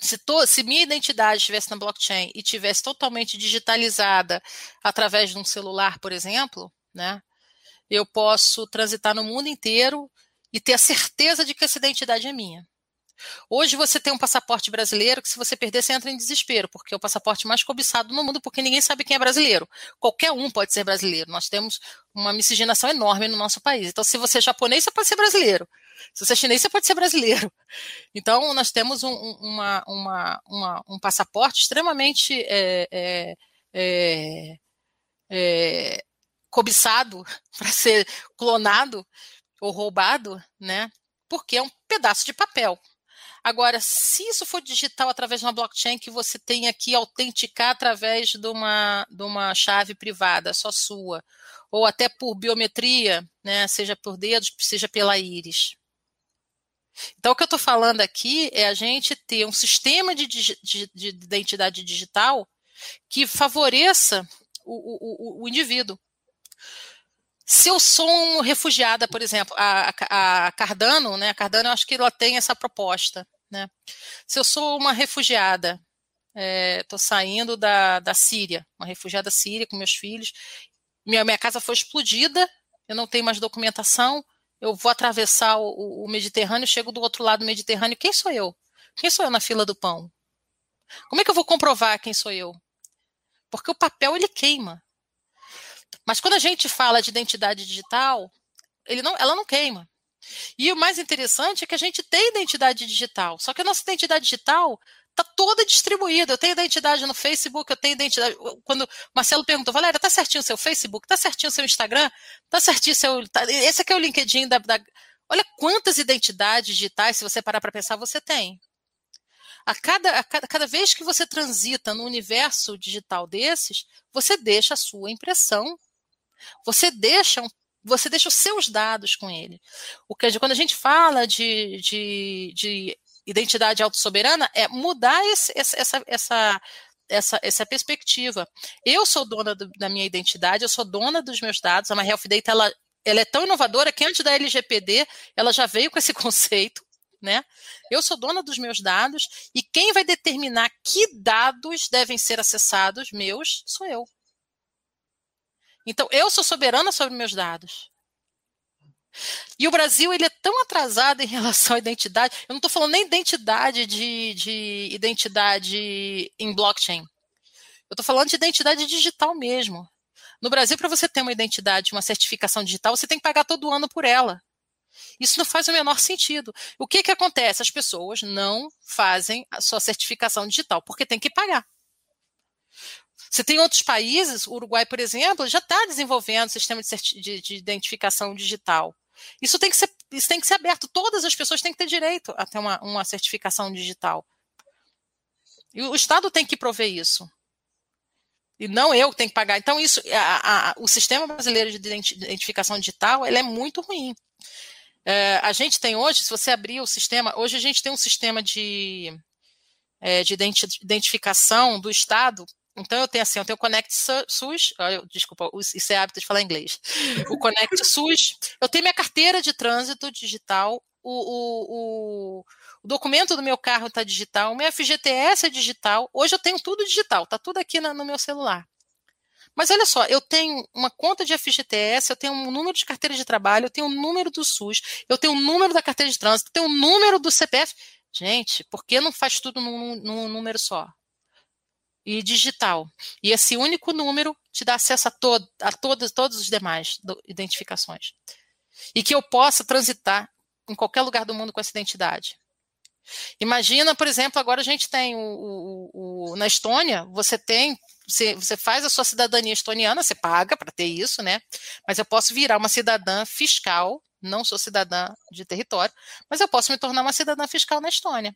se, to, se, minha identidade estivesse na blockchain e tivesse totalmente digitalizada através de um celular, por exemplo, né, eu posso transitar no mundo inteiro e ter a certeza de que essa identidade é minha. Hoje você tem um passaporte brasileiro que, se você perder, você entra em desespero, porque é o passaporte mais cobiçado no mundo, porque ninguém sabe quem é brasileiro. Qualquer um pode ser brasileiro. Nós temos uma miscigenação enorme no nosso país. Então, se você é japonês, você pode ser brasileiro. Se você é chinês, você pode ser brasileiro. <laughs> Então, nós temos um, uma, uma, uma, um passaporte extremamente é, é, é, é cobiçado <laughs> para ser clonado ou roubado, né? Porque é um pedaço de papel. Agora, se isso for digital através de uma blockchain que você tenha que autenticar através de uma, de uma chave privada, só sua, ou até por biometria, né, seja por dedos, seja pela íris. Então, o que eu estou falando aqui é a gente ter um sistema de, de, de identidade digital que favoreça o, o, o indivíduo. Se eu sou um refugiada, por exemplo, a, a, Cardano, né? A Cardano, eu acho que ela tem essa proposta, né? Se eu sou uma refugiada, estou é, saindo da, da Síria, uma refugiada síria com meus filhos, minha, minha casa foi explodida, eu não tenho mais documentação, eu vou atravessar o, o Mediterrâneo, chego do outro lado do Mediterrâneo, quem sou eu? Quem sou eu na fila do pão? Como é que eu vou comprovar quem sou eu? Porque o papel ele queima. Mas quando a gente fala de identidade digital, não, ela não queima. E o mais interessante é que a gente tem identidade digital, só que a nossa identidade digital está toda distribuída. Eu tenho identidade no Facebook, eu tenho identidade. Quando o Marcelo perguntou, Valéria, tá certinho o seu Facebook? Tá certinho o seu Instagram? Tá certinho o seu. Tá... Esse aqui é o LinkedIn da. Olha quantas identidades digitais, se você parar para pensar, você tem. A cada, a cada, cada vez que você transita no universo digital desses, você deixa a sua impressão você deixa, você deixa os seus dados com ele. O que, quando a gente fala de, de, de identidade autossoberana, é mudar esse, essa, essa, essa, essa perspectiva. Eu sou dona do, da minha identidade, eu sou dona dos meus dados. A My Health Data ela, ela é tão inovadora que antes da LGPD ela já veio com esse <laughs> conceito. Né? Eu sou dona dos meus dados e quem vai determinar que dados devem ser acessados meus sou eu. Então, eu sou soberana sobre meus dados. E o Brasil ele é tão atrasado em relação à identidade. Eu não estou falando nem identidade de, de identidade em blockchain. Eu estou falando de identidade digital mesmo. No Brasil, para você ter uma identidade, uma certificação digital, você tem que pagar todo ano por ela. Isso não faz o menor sentido. O que, que acontece? As pessoas não fazem a sua certificação digital porque tem que pagar. Você tem outros países, o Uruguai, por exemplo, já está desenvolvendo sistema de, de, de, identificação digital. Isso tem, que ser, isso tem que ser aberto. Todas as pessoas têm que ter direito a ter uma, uma certificação digital. E o Estado tem que prover isso. E não eu que tenho que pagar. Então, isso, a, a, o sistema brasileiro de identificação digital ele é muito ruim. É, a gente tem hoje, se você abrir o sistema, hoje a gente tem um sistema de, é, de identificação do Estado então eu tenho assim, eu tenho o Connect SUS, desculpa, isso é hábito de falar inglês. O Connect <laughs> SUS, eu tenho minha carteira de trânsito digital, o, o, o, o documento do meu carro está digital, o meu FGTS é digital. Hoje eu tenho tudo digital, está tudo aqui na, no meu celular. Mas olha só, eu tenho uma conta de FGTS, eu tenho um número de carteira de trabalho, eu tenho um número do SUS, eu tenho um número da carteira de trânsito, eu tenho um número do CPF. Gente, por que não faz tudo num, num número só? e digital. E esse único número te dá acesso a, todo, a todos, todos os demais identificações. E que eu possa transitar em qualquer lugar do mundo com essa identidade. Imagina, por exemplo, agora a gente tem o, o, o na Estônia, você tem, você, você faz a sua cidadania estoniana, você paga para ter isso, né? Mas eu posso virar uma cidadã fiscal, não sou cidadã de território, mas eu posso me tornar uma cidadã fiscal na Estônia,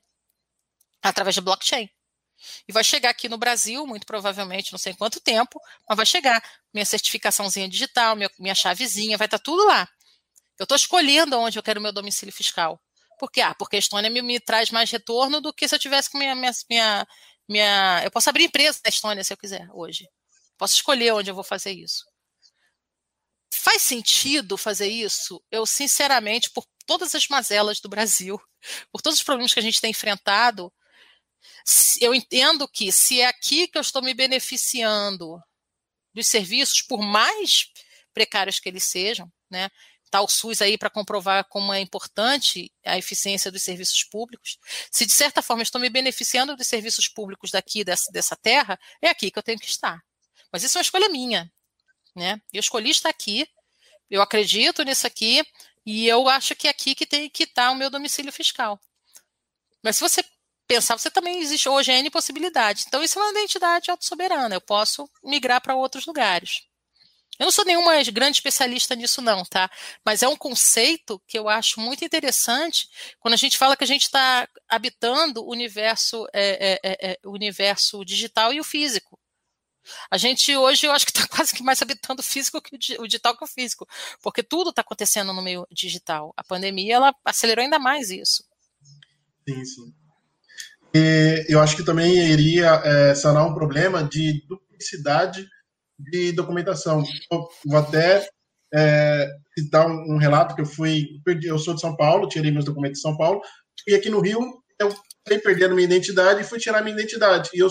através de blockchain. E vai chegar aqui no Brasil, muito provavelmente, não sei quanto tempo, mas vai chegar minha certificaçãozinha digital, minha, minha chavezinha, vai estar tá tudo lá. Eu estou escolhendo onde eu quero meu domicílio fiscal. Por quê? Ah, porque a Estônia me, me, traz mais retorno do que se eu tivesse com minha, minha, minha, minha. Eu posso abrir empresa na Estônia se eu quiser, hoje. Posso escolher onde eu vou fazer isso. Faz sentido fazer isso? Eu, sinceramente, por todas as mazelas do Brasil, <laughs> por todos os problemas que a gente tem enfrentado, eu entendo que se é aqui que eu estou me beneficiando dos serviços, por mais precários que eles sejam, né? Tá o SUS aí para comprovar como é importante a eficiência dos serviços públicos. Se de certa forma estou me beneficiando dos serviços públicos daqui, dessa, dessa terra, é aqui que eu tenho que estar. Mas isso é uma escolha minha. Né? Eu escolhi estar aqui, eu acredito nisso aqui, e eu acho que é aqui que tem que estar o meu domicílio fiscal. Mas se você pensar, você também existe hoje N possibilidades. Então, isso é uma identidade autossoberana. Eu posso migrar para outros lugares. Eu não sou nenhuma grande especialista nisso, não, tá? Mas é um conceito que eu acho muito interessante quando a gente fala que a gente está habitando o universo, é, é, é, é, o universo digital e o físico. A gente hoje, eu acho que está <laughs> quase que mais habitando o físico que o digital que o físico, porque tudo está acontecendo no meio digital. A pandemia ela acelerou ainda mais isso. Sim, sim. E eu acho que também iria é, sanar um problema de duplicidade de documentação. Eu vou até é, citar um, um, relato que eu fui, eu sou de São Paulo, tirei meus documentos de São Paulo, e aqui no Rio eu fui perdendo minha identidade e fui tirar minha identidade. E eu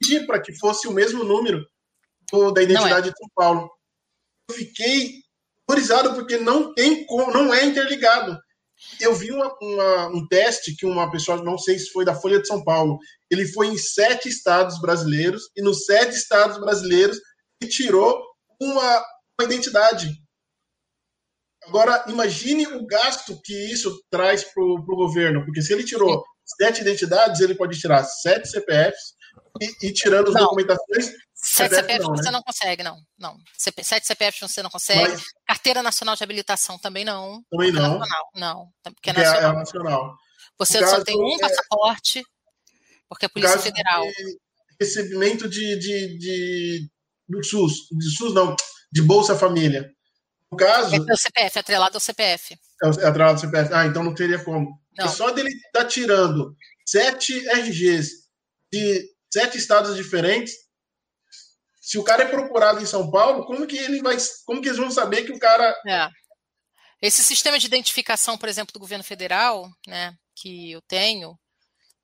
pedi para que fosse o mesmo número do, da identidade é. de São Paulo. Eu fiquei horrorizado porque não tem como, não é interligado. Eu vi uma, uma, um teste que uma pessoa, não sei se foi da Folha de São Paulo, ele foi em sete estados brasileiros e nos sete estados brasileiros ele tirou uma, uma identidade. Agora, imagine o gasto que isso traz para o governo, porque se ele tirou sete identidades, ele pode tirar sete CPFs e, e tirando as documentações. Sete CPFs não, você né? não consegue, não. não. Sete CPFs você não consegue. Mas, Carteira Nacional de Habilitação também não. Também não. Nacional, não. Porque é, é nacional. É, nacional. Você só tem um é, passaporte, porque é Polícia Federal. De recebimento de, de, de, do SUS, de SUS não, de Bolsa Família. No caso. É o CPF, é atrelado ao CPF. É, é atrelado ao CPF. Ah, então não teria como. Não. Só dele estar tá tirando sete RGs de sete estados diferentes. Se o cara é procurado em São Paulo, como que ele vai. Como que eles vão saber que o cara. É. Esse sistema de identificação, por exemplo, do governo federal, né, que eu tenho,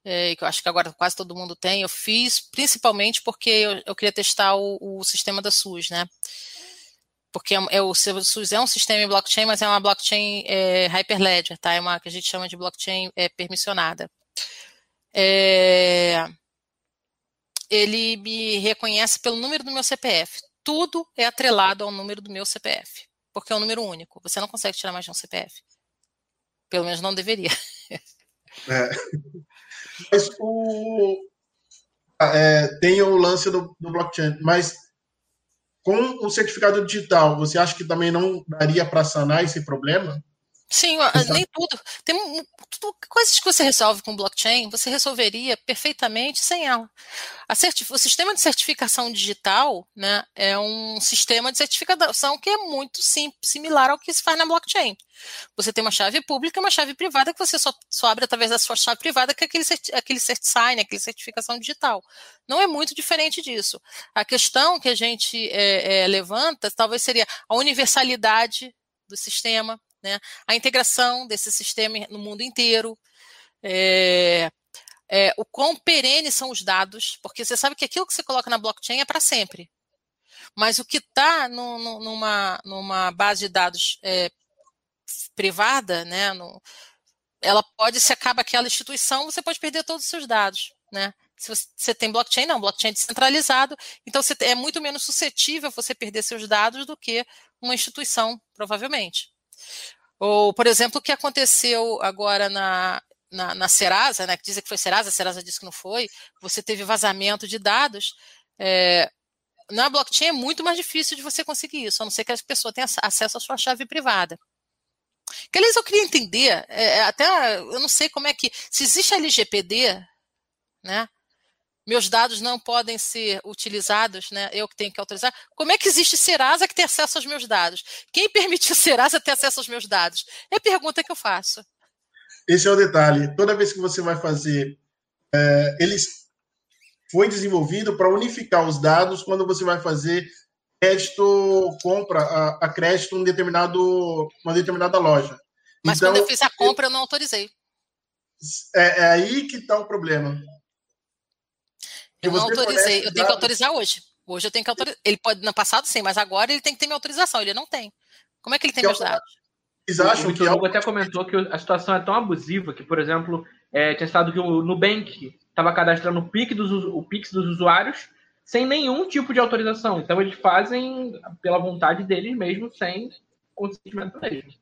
é, que eu acho que agora quase todo mundo tem, eu fiz principalmente porque eu, eu queria testar o, o, sistema da SUS, né? Porque é, é o SUS é um sistema em blockchain, mas é uma blockchain é, Hyperledger, tá? É uma que a gente chama de blockchain é, permissionada. É, ele me reconhece pelo número do meu CPF. Tudo é atrelado ao número do meu CPF, porque é um número único. Você não consegue tirar mais de um CPF. Pelo menos não deveria. É. Mas o, é, tem o lance do, do blockchain, mas com o certificado digital, você acha que também não daria para sanar esse problema? Sim, nem tudo. Tem tudo, coisas que você resolve com blockchain, você resolveria perfeitamente sem ela. o sistema de certificação digital né, é um sistema de certificação que é muito sim, similar ao que se faz na blockchain. Você tem uma chave pública e uma chave privada que você só, só abre através da sua chave privada, que é aquele, aquele sign, aquele certificação digital. Não é muito diferente disso. A questão que a gente é, é, levanta talvez seria a universalidade do sistema, né? A integração desse sistema no mundo inteiro, é, é, o quão perenes são os dados, porque você sabe que aquilo que você coloca na blockchain é para sempre. Mas o que está numa, numa base de dados é, privada, né, no, ela pode, se acaba aquela instituição, você pode perder todos os seus dados. Né? Se você tem blockchain, não, blockchain é descentralizado, então você é muito menos suscetível você perder seus dados do que uma instituição, provavelmente. Ou, por exemplo, o que aconteceu agora na, na, na Serasa, né, que dizem que foi Serasa, a Serasa disse que não foi, você teve vazamento de dados. É, na blockchain é muito mais difícil de você conseguir isso, a não ser que a pessoa tenha acesso à sua chave privada. Que, aliás, eu queria entender, é, até eu não sei como é que. Se existe LGPD, né? Meus dados não podem ser utilizados, né? Eu que tenho que autorizar. Como é que existe Serasa que tem acesso aos meus dados? Quem permitiu <laughs> Serasa ter acesso aos meus dados? É a pergunta que eu faço. Esse é o detalhe. Toda vez que você vai fazer, é, eles foi desenvolvido para unificar os dados quando você vai fazer crédito, compra a, a crédito em determinado, uma determinada loja. Mas então, quando eu fiz a compra, eu não autorizei. É, é aí que está o problema. Eu não autorizei, eu tenho que autorizar hoje. Hoje eu tenho que autorizar. Ele pode, no passado sim, mas agora ele tem que ter minha autorização. Ele não tem. Como é que ele tem meus dados? Vocês acham o que. O até comentou que a situação é tão abusiva que, por exemplo, é, tinha estado que o Nubank estava cadastrando o Pix, dos, o Pix dos usuários sem nenhum tipo de autorização. Então eles fazem pela vontade deles mesmo, sem consentimento deles.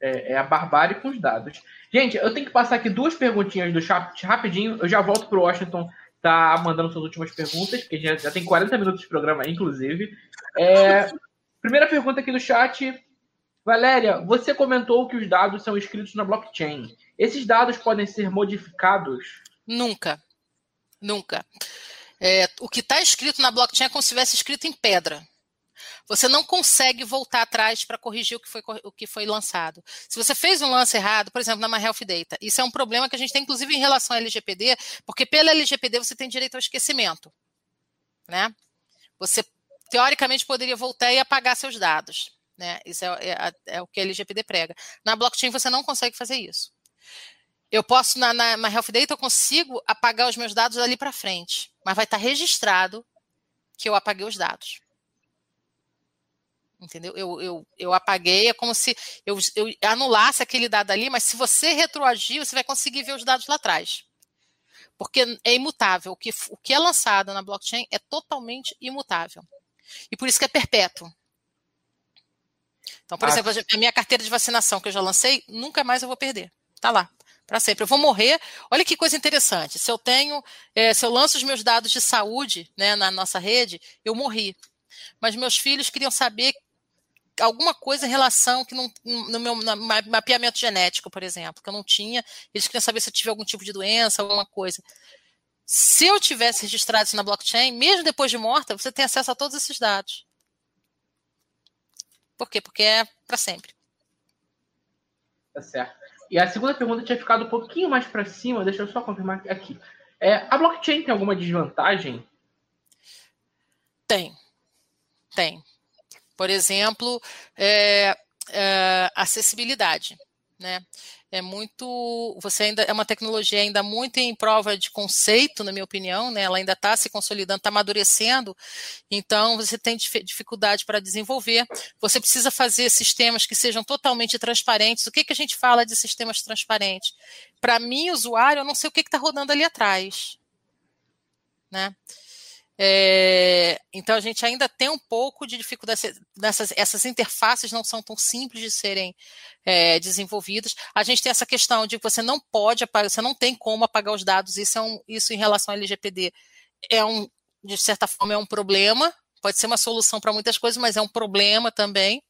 É, é, a barbárie com os dados. Gente, eu tenho que passar aqui duas perguntinhas do chat rapidinho. Eu já volto para o Washington tá mandando suas últimas perguntas, porque já, já tem 40 minutos de programa, inclusive. É, primeira pergunta aqui do chat. Valéria, você comentou que os dados são escritos na blockchain. Esses dados podem ser modificados? Nunca. Nunca. É, o que está escrito na blockchain é como se estivesse escrito em pedra. Você não consegue voltar atrás para corrigir o que, foi, o que foi lançado. Se você fez um lance errado, por exemplo, na My Health Data, isso é um problema que a gente tem, inclusive, em relação à LGPD, porque pela LGPD você tem direito ao esquecimento. Né? Você, teoricamente, poderia voltar e apagar seus dados. Né? Isso é, é, é o que a LGPD prega. Na blockchain você não consegue fazer isso. Eu posso, na, na, na Health Data, eu consigo apagar os meus dados dali para frente, mas vai estar registrado que eu apaguei os dados. Entendeu? Eu, eu, eu apaguei, é como se eu, eu anulasse aquele dado ali, mas se você retroagir, você vai conseguir ver os dados lá atrás. Porque é imutável. O que, o que é lançado na blockchain é totalmente imutável. E por isso que é perpétuo. Então, por ah. exemplo, a minha carteira de vacinação que eu já lancei, nunca mais eu vou perder. Tá lá, para sempre. Eu vou morrer. Olha que coisa interessante. Se eu tenho, é, se eu lanço os meus dados de saúde né, na nossa rede, eu morri. Mas meus filhos queriam saber alguma coisa em relação que não, no meu no mapeamento genético, por exemplo, que eu não tinha. Eles queriam saber se eu tive algum tipo de doença, alguma coisa. Se eu tivesse registrado isso na blockchain, mesmo depois de morta, você tem acesso a todos esses dados. Por quê? Porque é para sempre. Tá certo. E a segunda pergunta tinha ficado um pouquinho mais para cima, deixa eu só confirmar aqui. É, a blockchain tem alguma desvantagem? Tem. Tem. Por exemplo, é, é, acessibilidade. Né? É muito. Você ainda é uma tecnologia ainda muito em prova de conceito, na minha opinião, né? Ela ainda está se consolidando, está amadurecendo, então você tem dificuldade para desenvolver. Você precisa fazer sistemas que sejam totalmente transparentes. O que, que a gente fala de sistemas transparentes? Para mim, usuário, eu não sei o que está rodando ali atrás. Né? É, então a gente ainda tem um pouco de dificuldade nessas essas interfaces não são tão simples de serem é, desenvolvidas. A gente tem essa questão de que você não pode apagar, você não tem como apagar os dados. Isso é um, isso em relação ao LGPD é um de certa forma é um problema. Pode ser uma solução para muitas coisas, mas é um problema também.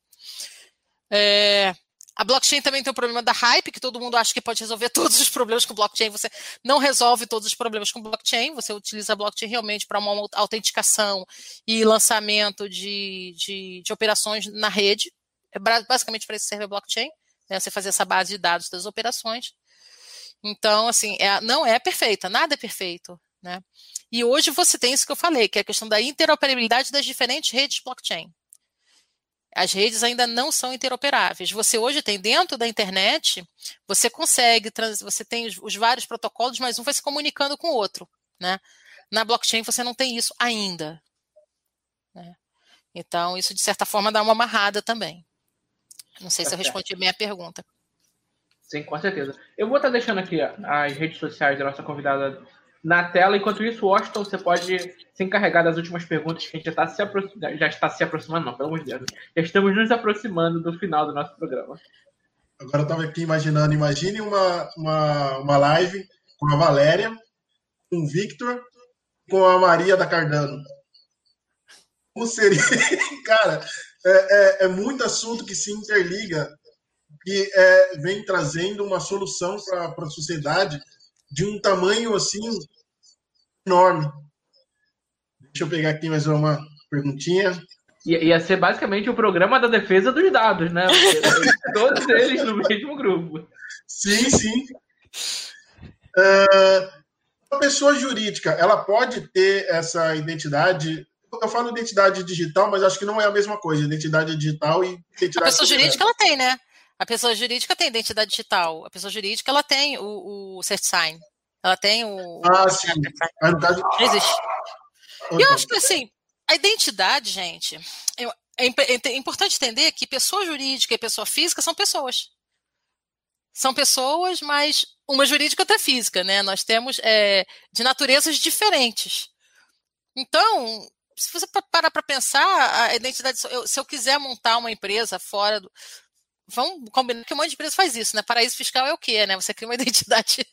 É, a blockchain também tem o problema da hype, que todo mundo acha que pode resolver <laughs> todos os problemas com blockchain. Você não resolve todos os problemas com blockchain, você utiliza a blockchain realmente para uma autenticação e lançamento de, de, de operações na rede. É basicamente para isso serve a blockchain, né? você fazer essa base de dados das operações. Então, assim, é, não é perfeita, nada é perfeito. Né? E hoje você tem isso que eu falei, que é a questão da interoperabilidade das diferentes redes blockchain as redes ainda não são interoperáveis. Você hoje tem dentro da internet, você consegue, você tem os, os, vários protocolos, mas um vai se comunicando com o outro. Né? Na blockchain você não tem isso ainda. Né? Então, isso de certa forma dá uma amarrada também. Não sei se eu respondi bem a pergunta. Sim, com certeza. Eu vou estar deixando aqui as redes sociais da nossa convidada na tela. Enquanto isso, Washington, você pode se encarregar das últimas perguntas que a gente já está se, aproximando, já está se aproximando, não, pelo amor de Deus. Já estamos nos aproximando do final do nosso programa. Agora eu estava aqui imaginando, imagine uma, uma, uma live com a Valéria, com o Victor, com a Maria da Cardano. Como seria? <laughs> Cara, é, é, é muito assunto que se interliga e é, vem trazendo uma solução para a sociedade de um tamanho assim enorme. Deixa eu pegar aqui mais uma perguntinha. Ia ser basicamente o programa da defesa dos dados, né? <laughs> Todos eles no mesmo grupo. Sim, sim. Uh, uma pessoa jurídica, ela pode ter essa identidade. Eu falo identidade digital, mas acho que não é a mesma coisa. Identidade digital e identidade. A pessoa jurídica, ela tem, né? A pessoa jurídica tem identidade digital. A pessoa jurídica ela tem o, o CertSign. Ela tem o. Ah, sim. Mas no caso. Existe. E eu acho que assim, a identidade, gente, é, é importante entender que pessoa jurídica e pessoa física são pessoas. São pessoas, mas uma jurídica e outra física, né? Nós temos é, de naturezas diferentes. Então, se você parar para pensar, a identidade, se eu quiser montar uma empresa fora do, vamos combinar que um monte de empresa faz isso, né? Paraíso fiscal é o quê, né? Você cria uma <laughs> identidade,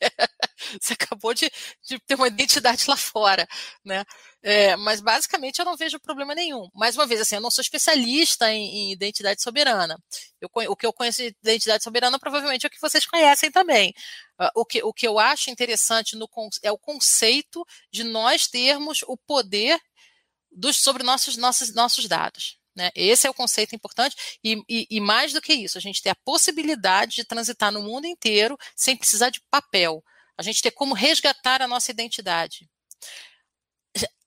você acabou de, de, ter uma identidade lá fora, né? É, mas basicamente eu não vejo problema nenhum. Mais uma vez, assim, eu não sou especialista em, em identidade soberana. Eu, o que eu conheço de identidade soberana provavelmente é o que vocês conhecem também. Uh, o, que, o que eu acho interessante no, é o conceito de nós termos o poder dos, sobre nossos, nossos, nossos dados. Né? Esse é o conceito importante, e, e, e, mais do que isso, a gente ter a possibilidade de transitar no mundo inteiro sem precisar de papel. A gente ter como resgatar a nossa identidade.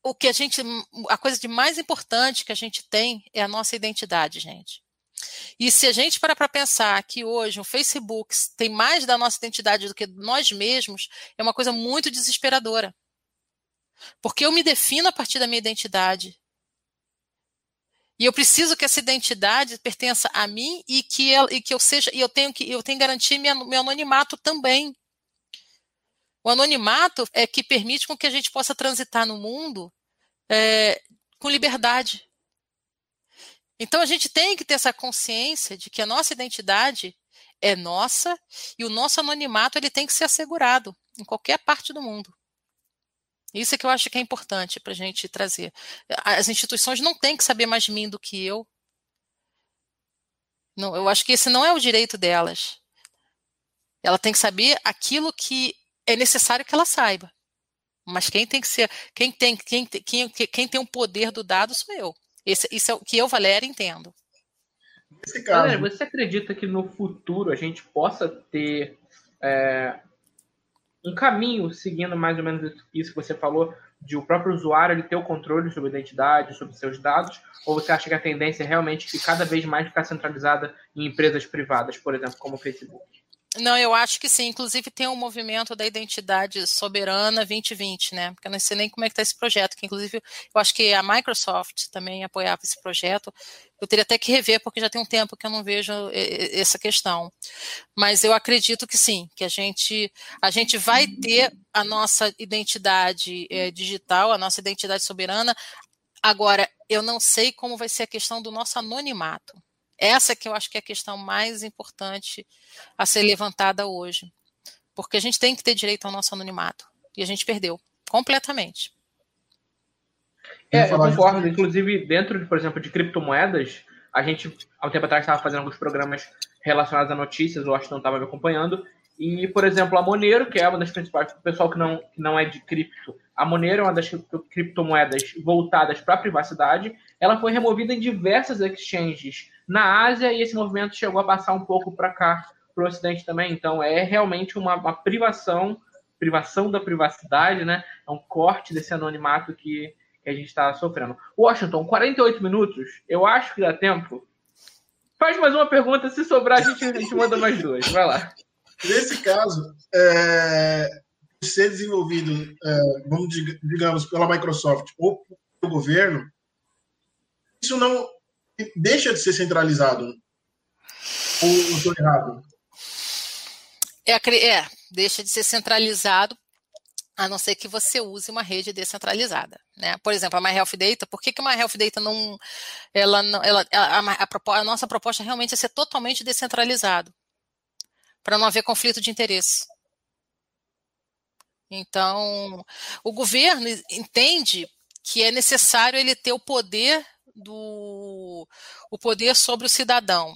O que a gente. A coisa de mais importante que a gente tem é a nossa identidade, gente. E se a gente parar para pensar que hoje o Facebook tem mais da nossa identidade do que nós mesmos, é uma coisa muito desesperadora. Porque eu me defino a partir da minha identidade. E eu preciso que essa identidade pertença a mim e que, e que eu seja, e eu tenho que eu tenho que garantir minha, meu anonimato também. O anonimato é que permite com que a gente possa transitar no mundo é, com liberdade. Então a gente tem que ter essa consciência de que a nossa identidade é nossa e o nosso anonimato ele tem que ser assegurado em qualquer parte do mundo. Isso é que eu acho que é importante para a gente trazer. As instituições não têm que saber mais de mim do que eu. Não, eu acho que esse não é o direito delas. Ela tem que saber aquilo que é necessário que ela saiba. Mas quem tem que ser, quem tem, quem, quem, quem tem o poder do dado sou eu. Esse, isso é o que eu, Valéria, entendo. Valéria, você acredita que no futuro a gente possa ter é, um caminho seguindo mais ou menos isso que você falou, de o próprio usuário ele ter o controle sobre a identidade, sobre seus dados, ou você acha que a tendência é realmente que cada vez mais ficar centralizada em empresas privadas, por exemplo, como o Facebook? Não, eu acho que sim. Inclusive tem um movimento da identidade soberana 2020, né? Porque eu não sei nem como é que está esse projeto, que inclusive eu acho que a Microsoft também apoiava esse projeto. Eu teria até que rever, porque já tem um tempo que eu não vejo essa questão. Mas eu acredito que sim, que a gente, a gente vai ter a nossa identidade é, digital, a nossa identidade soberana. Agora, eu não sei como vai ser a questão do nosso anonimato. Essa que eu acho que é a questão mais importante a ser levantada hoje. Porque a gente tem que ter direito ao nosso anonimato. E a gente perdeu completamente. É, eu concordo. Inclusive, dentro, de, por exemplo, de criptomoedas, a gente, há um tempo atrás, estava fazendo alguns programas relacionados a notícias, o Washington estava me acompanhando. E, por exemplo, a Monero, que é uma das principais, o pessoal que não, que não é de cripto, a Monero é uma das criptomoedas voltadas para a privacidade, ela foi removida em diversas exchanges na Ásia e esse movimento chegou a passar um pouco para cá, para o Ocidente também. Então é realmente uma, uma, privação, privação da privacidade, né? É um corte desse anonimato que, que a gente está sofrendo. Washington, 48 minutos, eu acho que dá tempo. Faz mais uma pergunta, se sobrar a gente, a gente manda mais duas. Vai lá. Nesse caso, é, ser desenvolvido, é, vamos digamos, pela Microsoft ou pelo governo, isso não deixa de ser centralizado. Ou estou errado? É, é, deixa de ser centralizado, a não ser que você use uma rede descentralizada. Né? Por exemplo, a My Data, por que, que a My Health Data não. Ela, não, ela, a, a, a nossa proposta realmente é ser totalmente descentralizado, para não haver conflito de interesse. Então, o governo entende que é necessário ele ter o poder do o poder sobre o cidadão.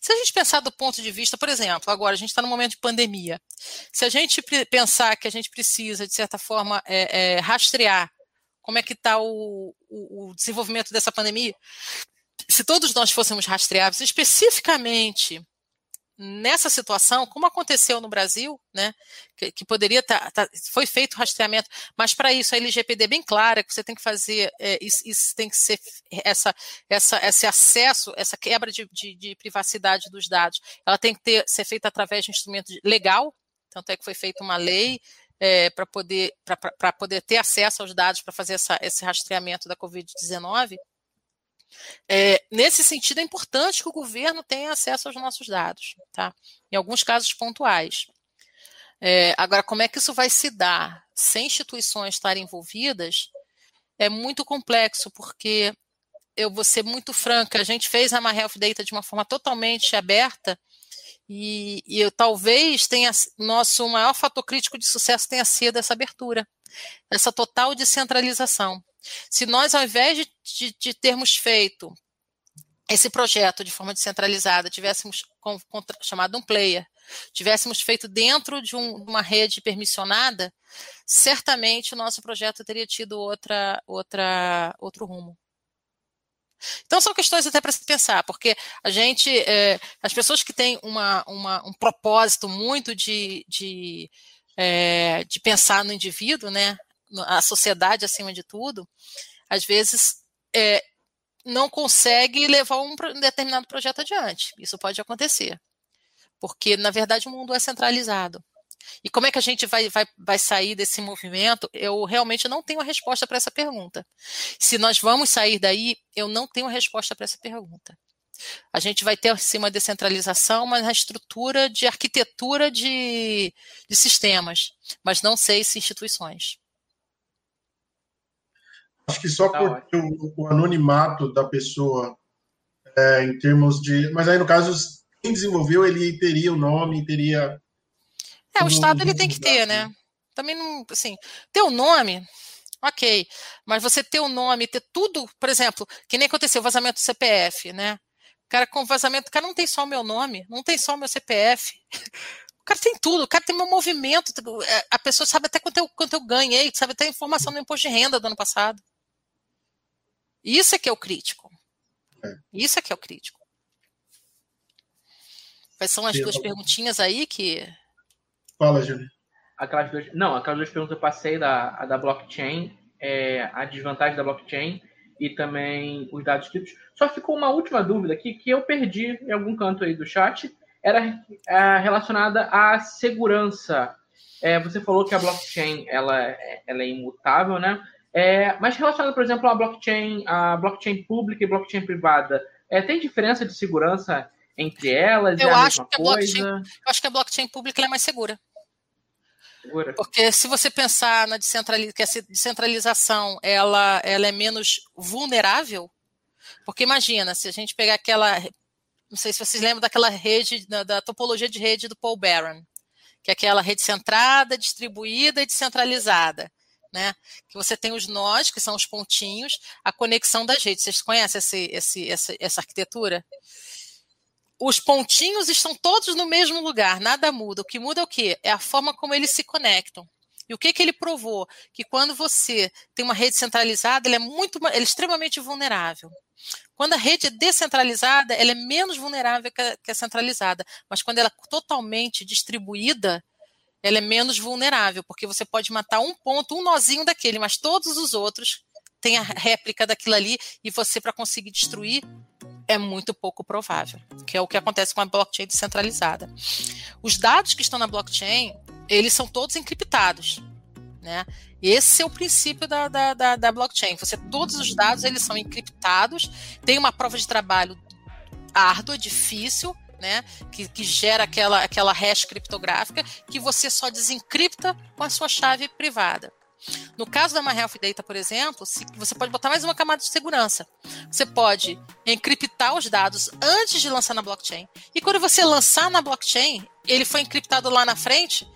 Se a gente pensar do ponto de vista, por exemplo, agora a gente está no momento de pandemia, se a gente pensar que a gente precisa, de certa forma, é, é, rastrear como é que está o, o, o desenvolvimento dessa pandemia, se todos nós fôssemos rastreáveis, especificamente nessa situação, como aconteceu no Brasil, né, que, que poderia tá, tá, foi feito rastreamento, mas para isso a LGPD é bem clara que você tem que fazer, é, isso, isso, tem que ser essa, essa, esse acesso, essa quebra de, de, de privacidade dos dados, ela tem que ter, ser feita através de um instrumento legal, tanto é que foi feita uma lei é, para poder, poder ter acesso aos dados para fazer essa, esse rastreamento da Covid-19. É, nesse sentido, é importante que o governo tenha acesso aos nossos dados, tá? Em alguns casos pontuais. É, agora, como é que isso vai se dar sem instituições estarem envolvidas? É muito complexo, porque eu vou ser muito franca, a gente fez a My Data de uma forma totalmente aberta e, e eu, talvez tenha nosso maior fator crítico de sucesso tenha sido essa abertura, essa total descentralização. Se nós, ao invés de, de, de termos feito esse projeto de forma descentralizada, tivéssemos com, com, chamado um player, tivéssemos feito dentro de um, uma rede permissionada, certamente o nosso projeto teria tido outra, outra, outro rumo. Então são questões até para se pensar, porque a gente, é, as pessoas que têm uma, uma, um propósito muito de, de, é, de pensar no indivíduo, né, a sociedade acima de tudo, às vezes é, não consegue levar um determinado projeto adiante. Isso pode acontecer, porque na verdade o mundo é centralizado. E como é que a gente vai, vai, vai sair desse movimento? Eu realmente não tenho a resposta para essa pergunta. Se nós vamos sair daí, eu não tenho a resposta para essa pergunta. A gente vai ter sim uma descentralização, mas na estrutura de arquitetura de, de sistemas, mas não sei se instituições. Acho que só tá por o, o, anonimato da pessoa, é, em termos de. Mas aí, no caso, quem desenvolveu, ele teria o nome, teria é, o Estado ele tem que ter, né? Também não, assim, ter o nome, ok, mas você ter o nome, ter tudo, por exemplo, que nem aconteceu o vazamento do CPF, né? O cara com vazamento, o cara não tem só o meu nome, não tem só o meu CPF. O cara tem tudo, o cara tem meu movimento, é, a pessoa sabe até quanto eu, quanto eu ganhei, sabe até a informação do imposto de renda do ano passado. Isso é que é o crítico. É. Isso é que é o crítico. Quais são as duas perguntinhas aí que Fala, Júlio. Aquelas duas, não, aquelas duas perguntas eu passei da, a da blockchain, é, a desvantagem da blockchain e também os dados criptos. Só ficou uma última dúvida aqui que eu perdi em algum canto aí do chat, era é, relacionada à segurança. É, você falou que a blockchain ela, ela é imutável, né? É, mas relacionado, por exemplo, à blockchain, a blockchain pública e blockchain privada, é, tem diferença de segurança entre elas? Eu, é acho, que a blockchain, eu acho que a blockchain pública é mais segura. Segura. Porque se você pensar na descentralização, que a descentralização ela, ela é menos vulnerável, porque imagina, se a gente pegar aquela, não sei se vocês lembram daquela rede, da, da topologia de rede do Paul Barron, que é aquela rede centrada, distribuída e descentralizada. Né? Que você tem os nós, que são os pontinhos, a conexão das redes. Vocês conhecem esse, esse, essa, essa arquitetura? os pontinhos estão todos no mesmo lugar, nada muda. O que muda é o quê? É a forma como eles se conectam. E o que, que ele provou? Que quando você tem uma rede centralizada, ela é muito, ela é extremamente vulnerável. Quando a rede é descentralizada, ela é menos vulnerável que a, que a centralizada. Mas quando ela é totalmente distribuída, ela é menos vulnerável, porque você pode matar um ponto, um nozinho daquele, mas todos os outros têm a réplica daquilo ali, e você, para conseguir destruir, é muito pouco provável, que é o que acontece com a blockchain descentralizada. Os dados que estão na blockchain, eles são todos encriptados, né? Esse é o princípio da, da, da, da blockchain. Você, todos os dados eles são encriptados, tem uma prova de trabalho árdua, difícil, né, que, que, gera aquela, aquela hash criptográfica que você só desencripta com a sua chave privada. No caso da MyHealth Data, por exemplo, você pode botar mais uma camada de segurança. Você pode encriptar os dados antes de lançar na blockchain. E quando você lançar na blockchain, ele foi encriptado lá na frente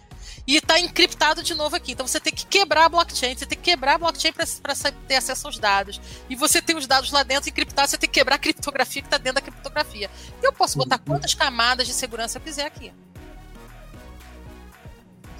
e está encriptado de novo aqui. Então você tem que quebrar a blockchain, você tem que quebrar a blockchain para ter acesso aos dados. E você tem os dados lá dentro encriptados, você tem que quebrar a criptografia que está dentro da criptografia. E eu posso botar quantas camadas de segurança eu quiser aqui.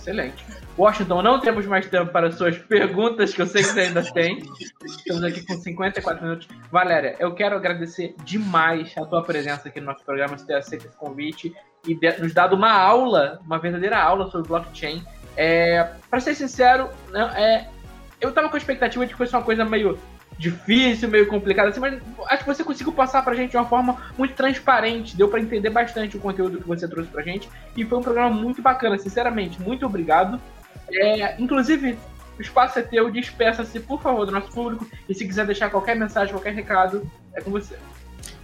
Excelente. Washington, não temos mais tempo para suas perguntas, que eu sei que você ainda tem. Estamos aqui com 54 minutos. Valéria, eu quero agradecer demais a tua presença aqui no nosso programa, você ter aceito esse convite e nos dado uma aula, uma verdadeira aula sobre blockchain. É, para ser sincero, é, eu estava com a expectativa de que fosse uma coisa meio difícil, meio complicado assim, mas acho que você conseguiu passar pra gente de uma forma muito transparente, deu para entender bastante o conteúdo que você trouxe pra gente e foi um programa muito bacana, sinceramente, muito obrigado. É, inclusive, o espaço é teu, despeça-se, por favor, do nosso público e se quiser deixar qualquer mensagem, qualquer recado, É com você.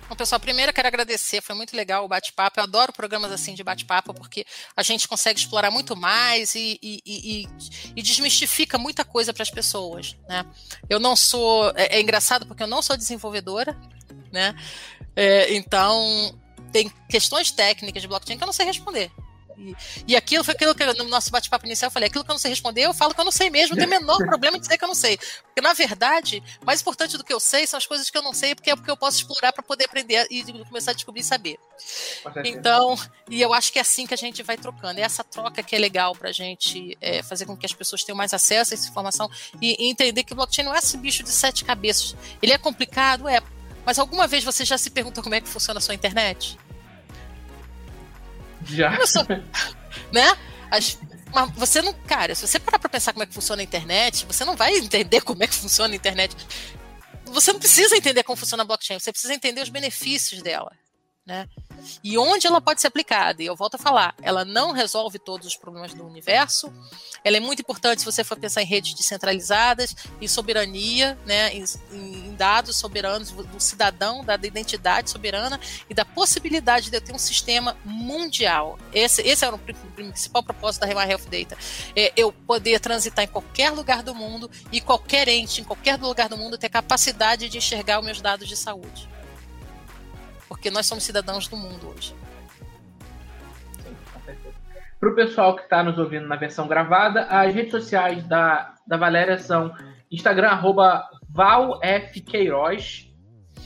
Bom, pessoal, primeiro eu quero agradecer, foi muito legal o bate-papo. Eu adoro programas assim de bate-papo, porque a gente consegue explorar muito mais e, e, e, e desmistifica muita coisa para as pessoas. Né? Eu não sou. É, é, engraçado porque eu não sou desenvolvedora, né? É, então, tem questões técnicas de blockchain que eu não sei responder. E, e aquilo foi aquilo que no nosso bate-papo inicial eu falei: aquilo que eu não sei responder, eu falo que eu não sei mesmo, não tem o menor <laughs> problema em dizer que eu não sei. Porque, na verdade, mais importante do que eu sei são as coisas que eu não sei, porque é porque eu posso explorar para poder aprender e começar a descobrir e saber. Então, e eu acho que é assim que a gente vai trocando. É essa troca que é legal para a gente é, fazer com que as pessoas tenham mais acesso a essa informação e, e entender que o blockchain não é esse bicho de sete cabeças. Ele é complicado, é. Mas alguma vez você já se perguntou como é que funciona a sua internet? Já. Sou, <laughs> né? As, mas você não, cara, se você parar pra pensar como é que funciona a internet, você não vai entender como é que funciona a internet. Você não precisa entender como funciona a blockchain, você precisa entender os benefícios dela. Né? E onde ela pode ser aplicada? E eu volto a falar, ela não resolve todos os problemas do universo. Ela é muito importante se você for pensar em redes descentralizadas e soberania, né, em, em dados soberanos do cidadão, da identidade soberana e da possibilidade de eu ter um sistema mundial. Esse, esse é o principal propósito da Rema Health Data. É eu poder transitar em qualquer lugar do mundo e qualquer ente, em qualquer lugar do mundo, ter capacidade de enxergar os meus dados de saúde porque nós somos cidadãos do mundo hoje. Para o pessoal que está nos ouvindo na versão gravada, as redes sociais da, da Valéria são Instagram, arroba ValFQueiroz,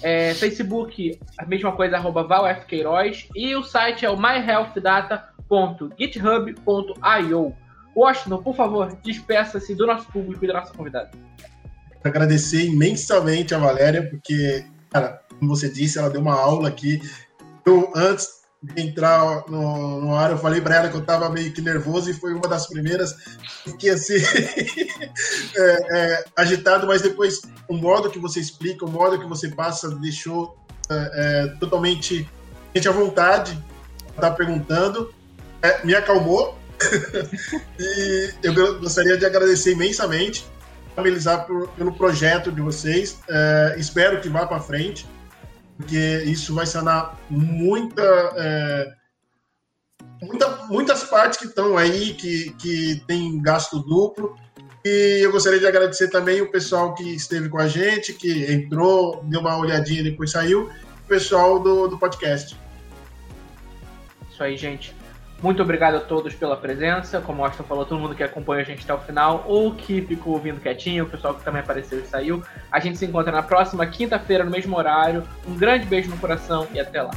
é, Facebook, a mesma coisa, arroba ValFQueiroz, e o site é o myhealthdata.github.io. Washington, por favor, despeça-se do nosso público e da nossa convidada. Agradecer imensamente a Valéria, porque, cara, como você disse, ela deu uma aula aqui. Eu, antes de entrar no, no ar, eu falei para ela que eu estava meio que nervoso e foi uma das primeiras. Fiquei assim, <laughs> é, é, agitado, mas depois o modo que você explica, o modo que você passa, deixou é, é totalmente gente à vontade estar tá perguntando, é, me acalmou. <laughs> e eu gostaria de agradecer imensamente, parabenizar pelo projeto de vocês. É, espero que vá para frente porque isso vai sanar muita, é, muita muitas partes que estão aí, que, que tem gasto duplo. E eu gostaria de agradecer também o pessoal que esteve com a gente, que entrou, deu uma olhadinha e depois saiu, o pessoal do, do podcast. Isso aí, gente. Muito obrigado a todos pela presença. Como o Austin falou, todo mundo que acompanha a gente até o final ou que ficou ouvindo quietinho, o pessoal que também apareceu e saiu. A gente se encontra na próxima quinta-feira, no mesmo horário. Um grande beijo no coração e até lá.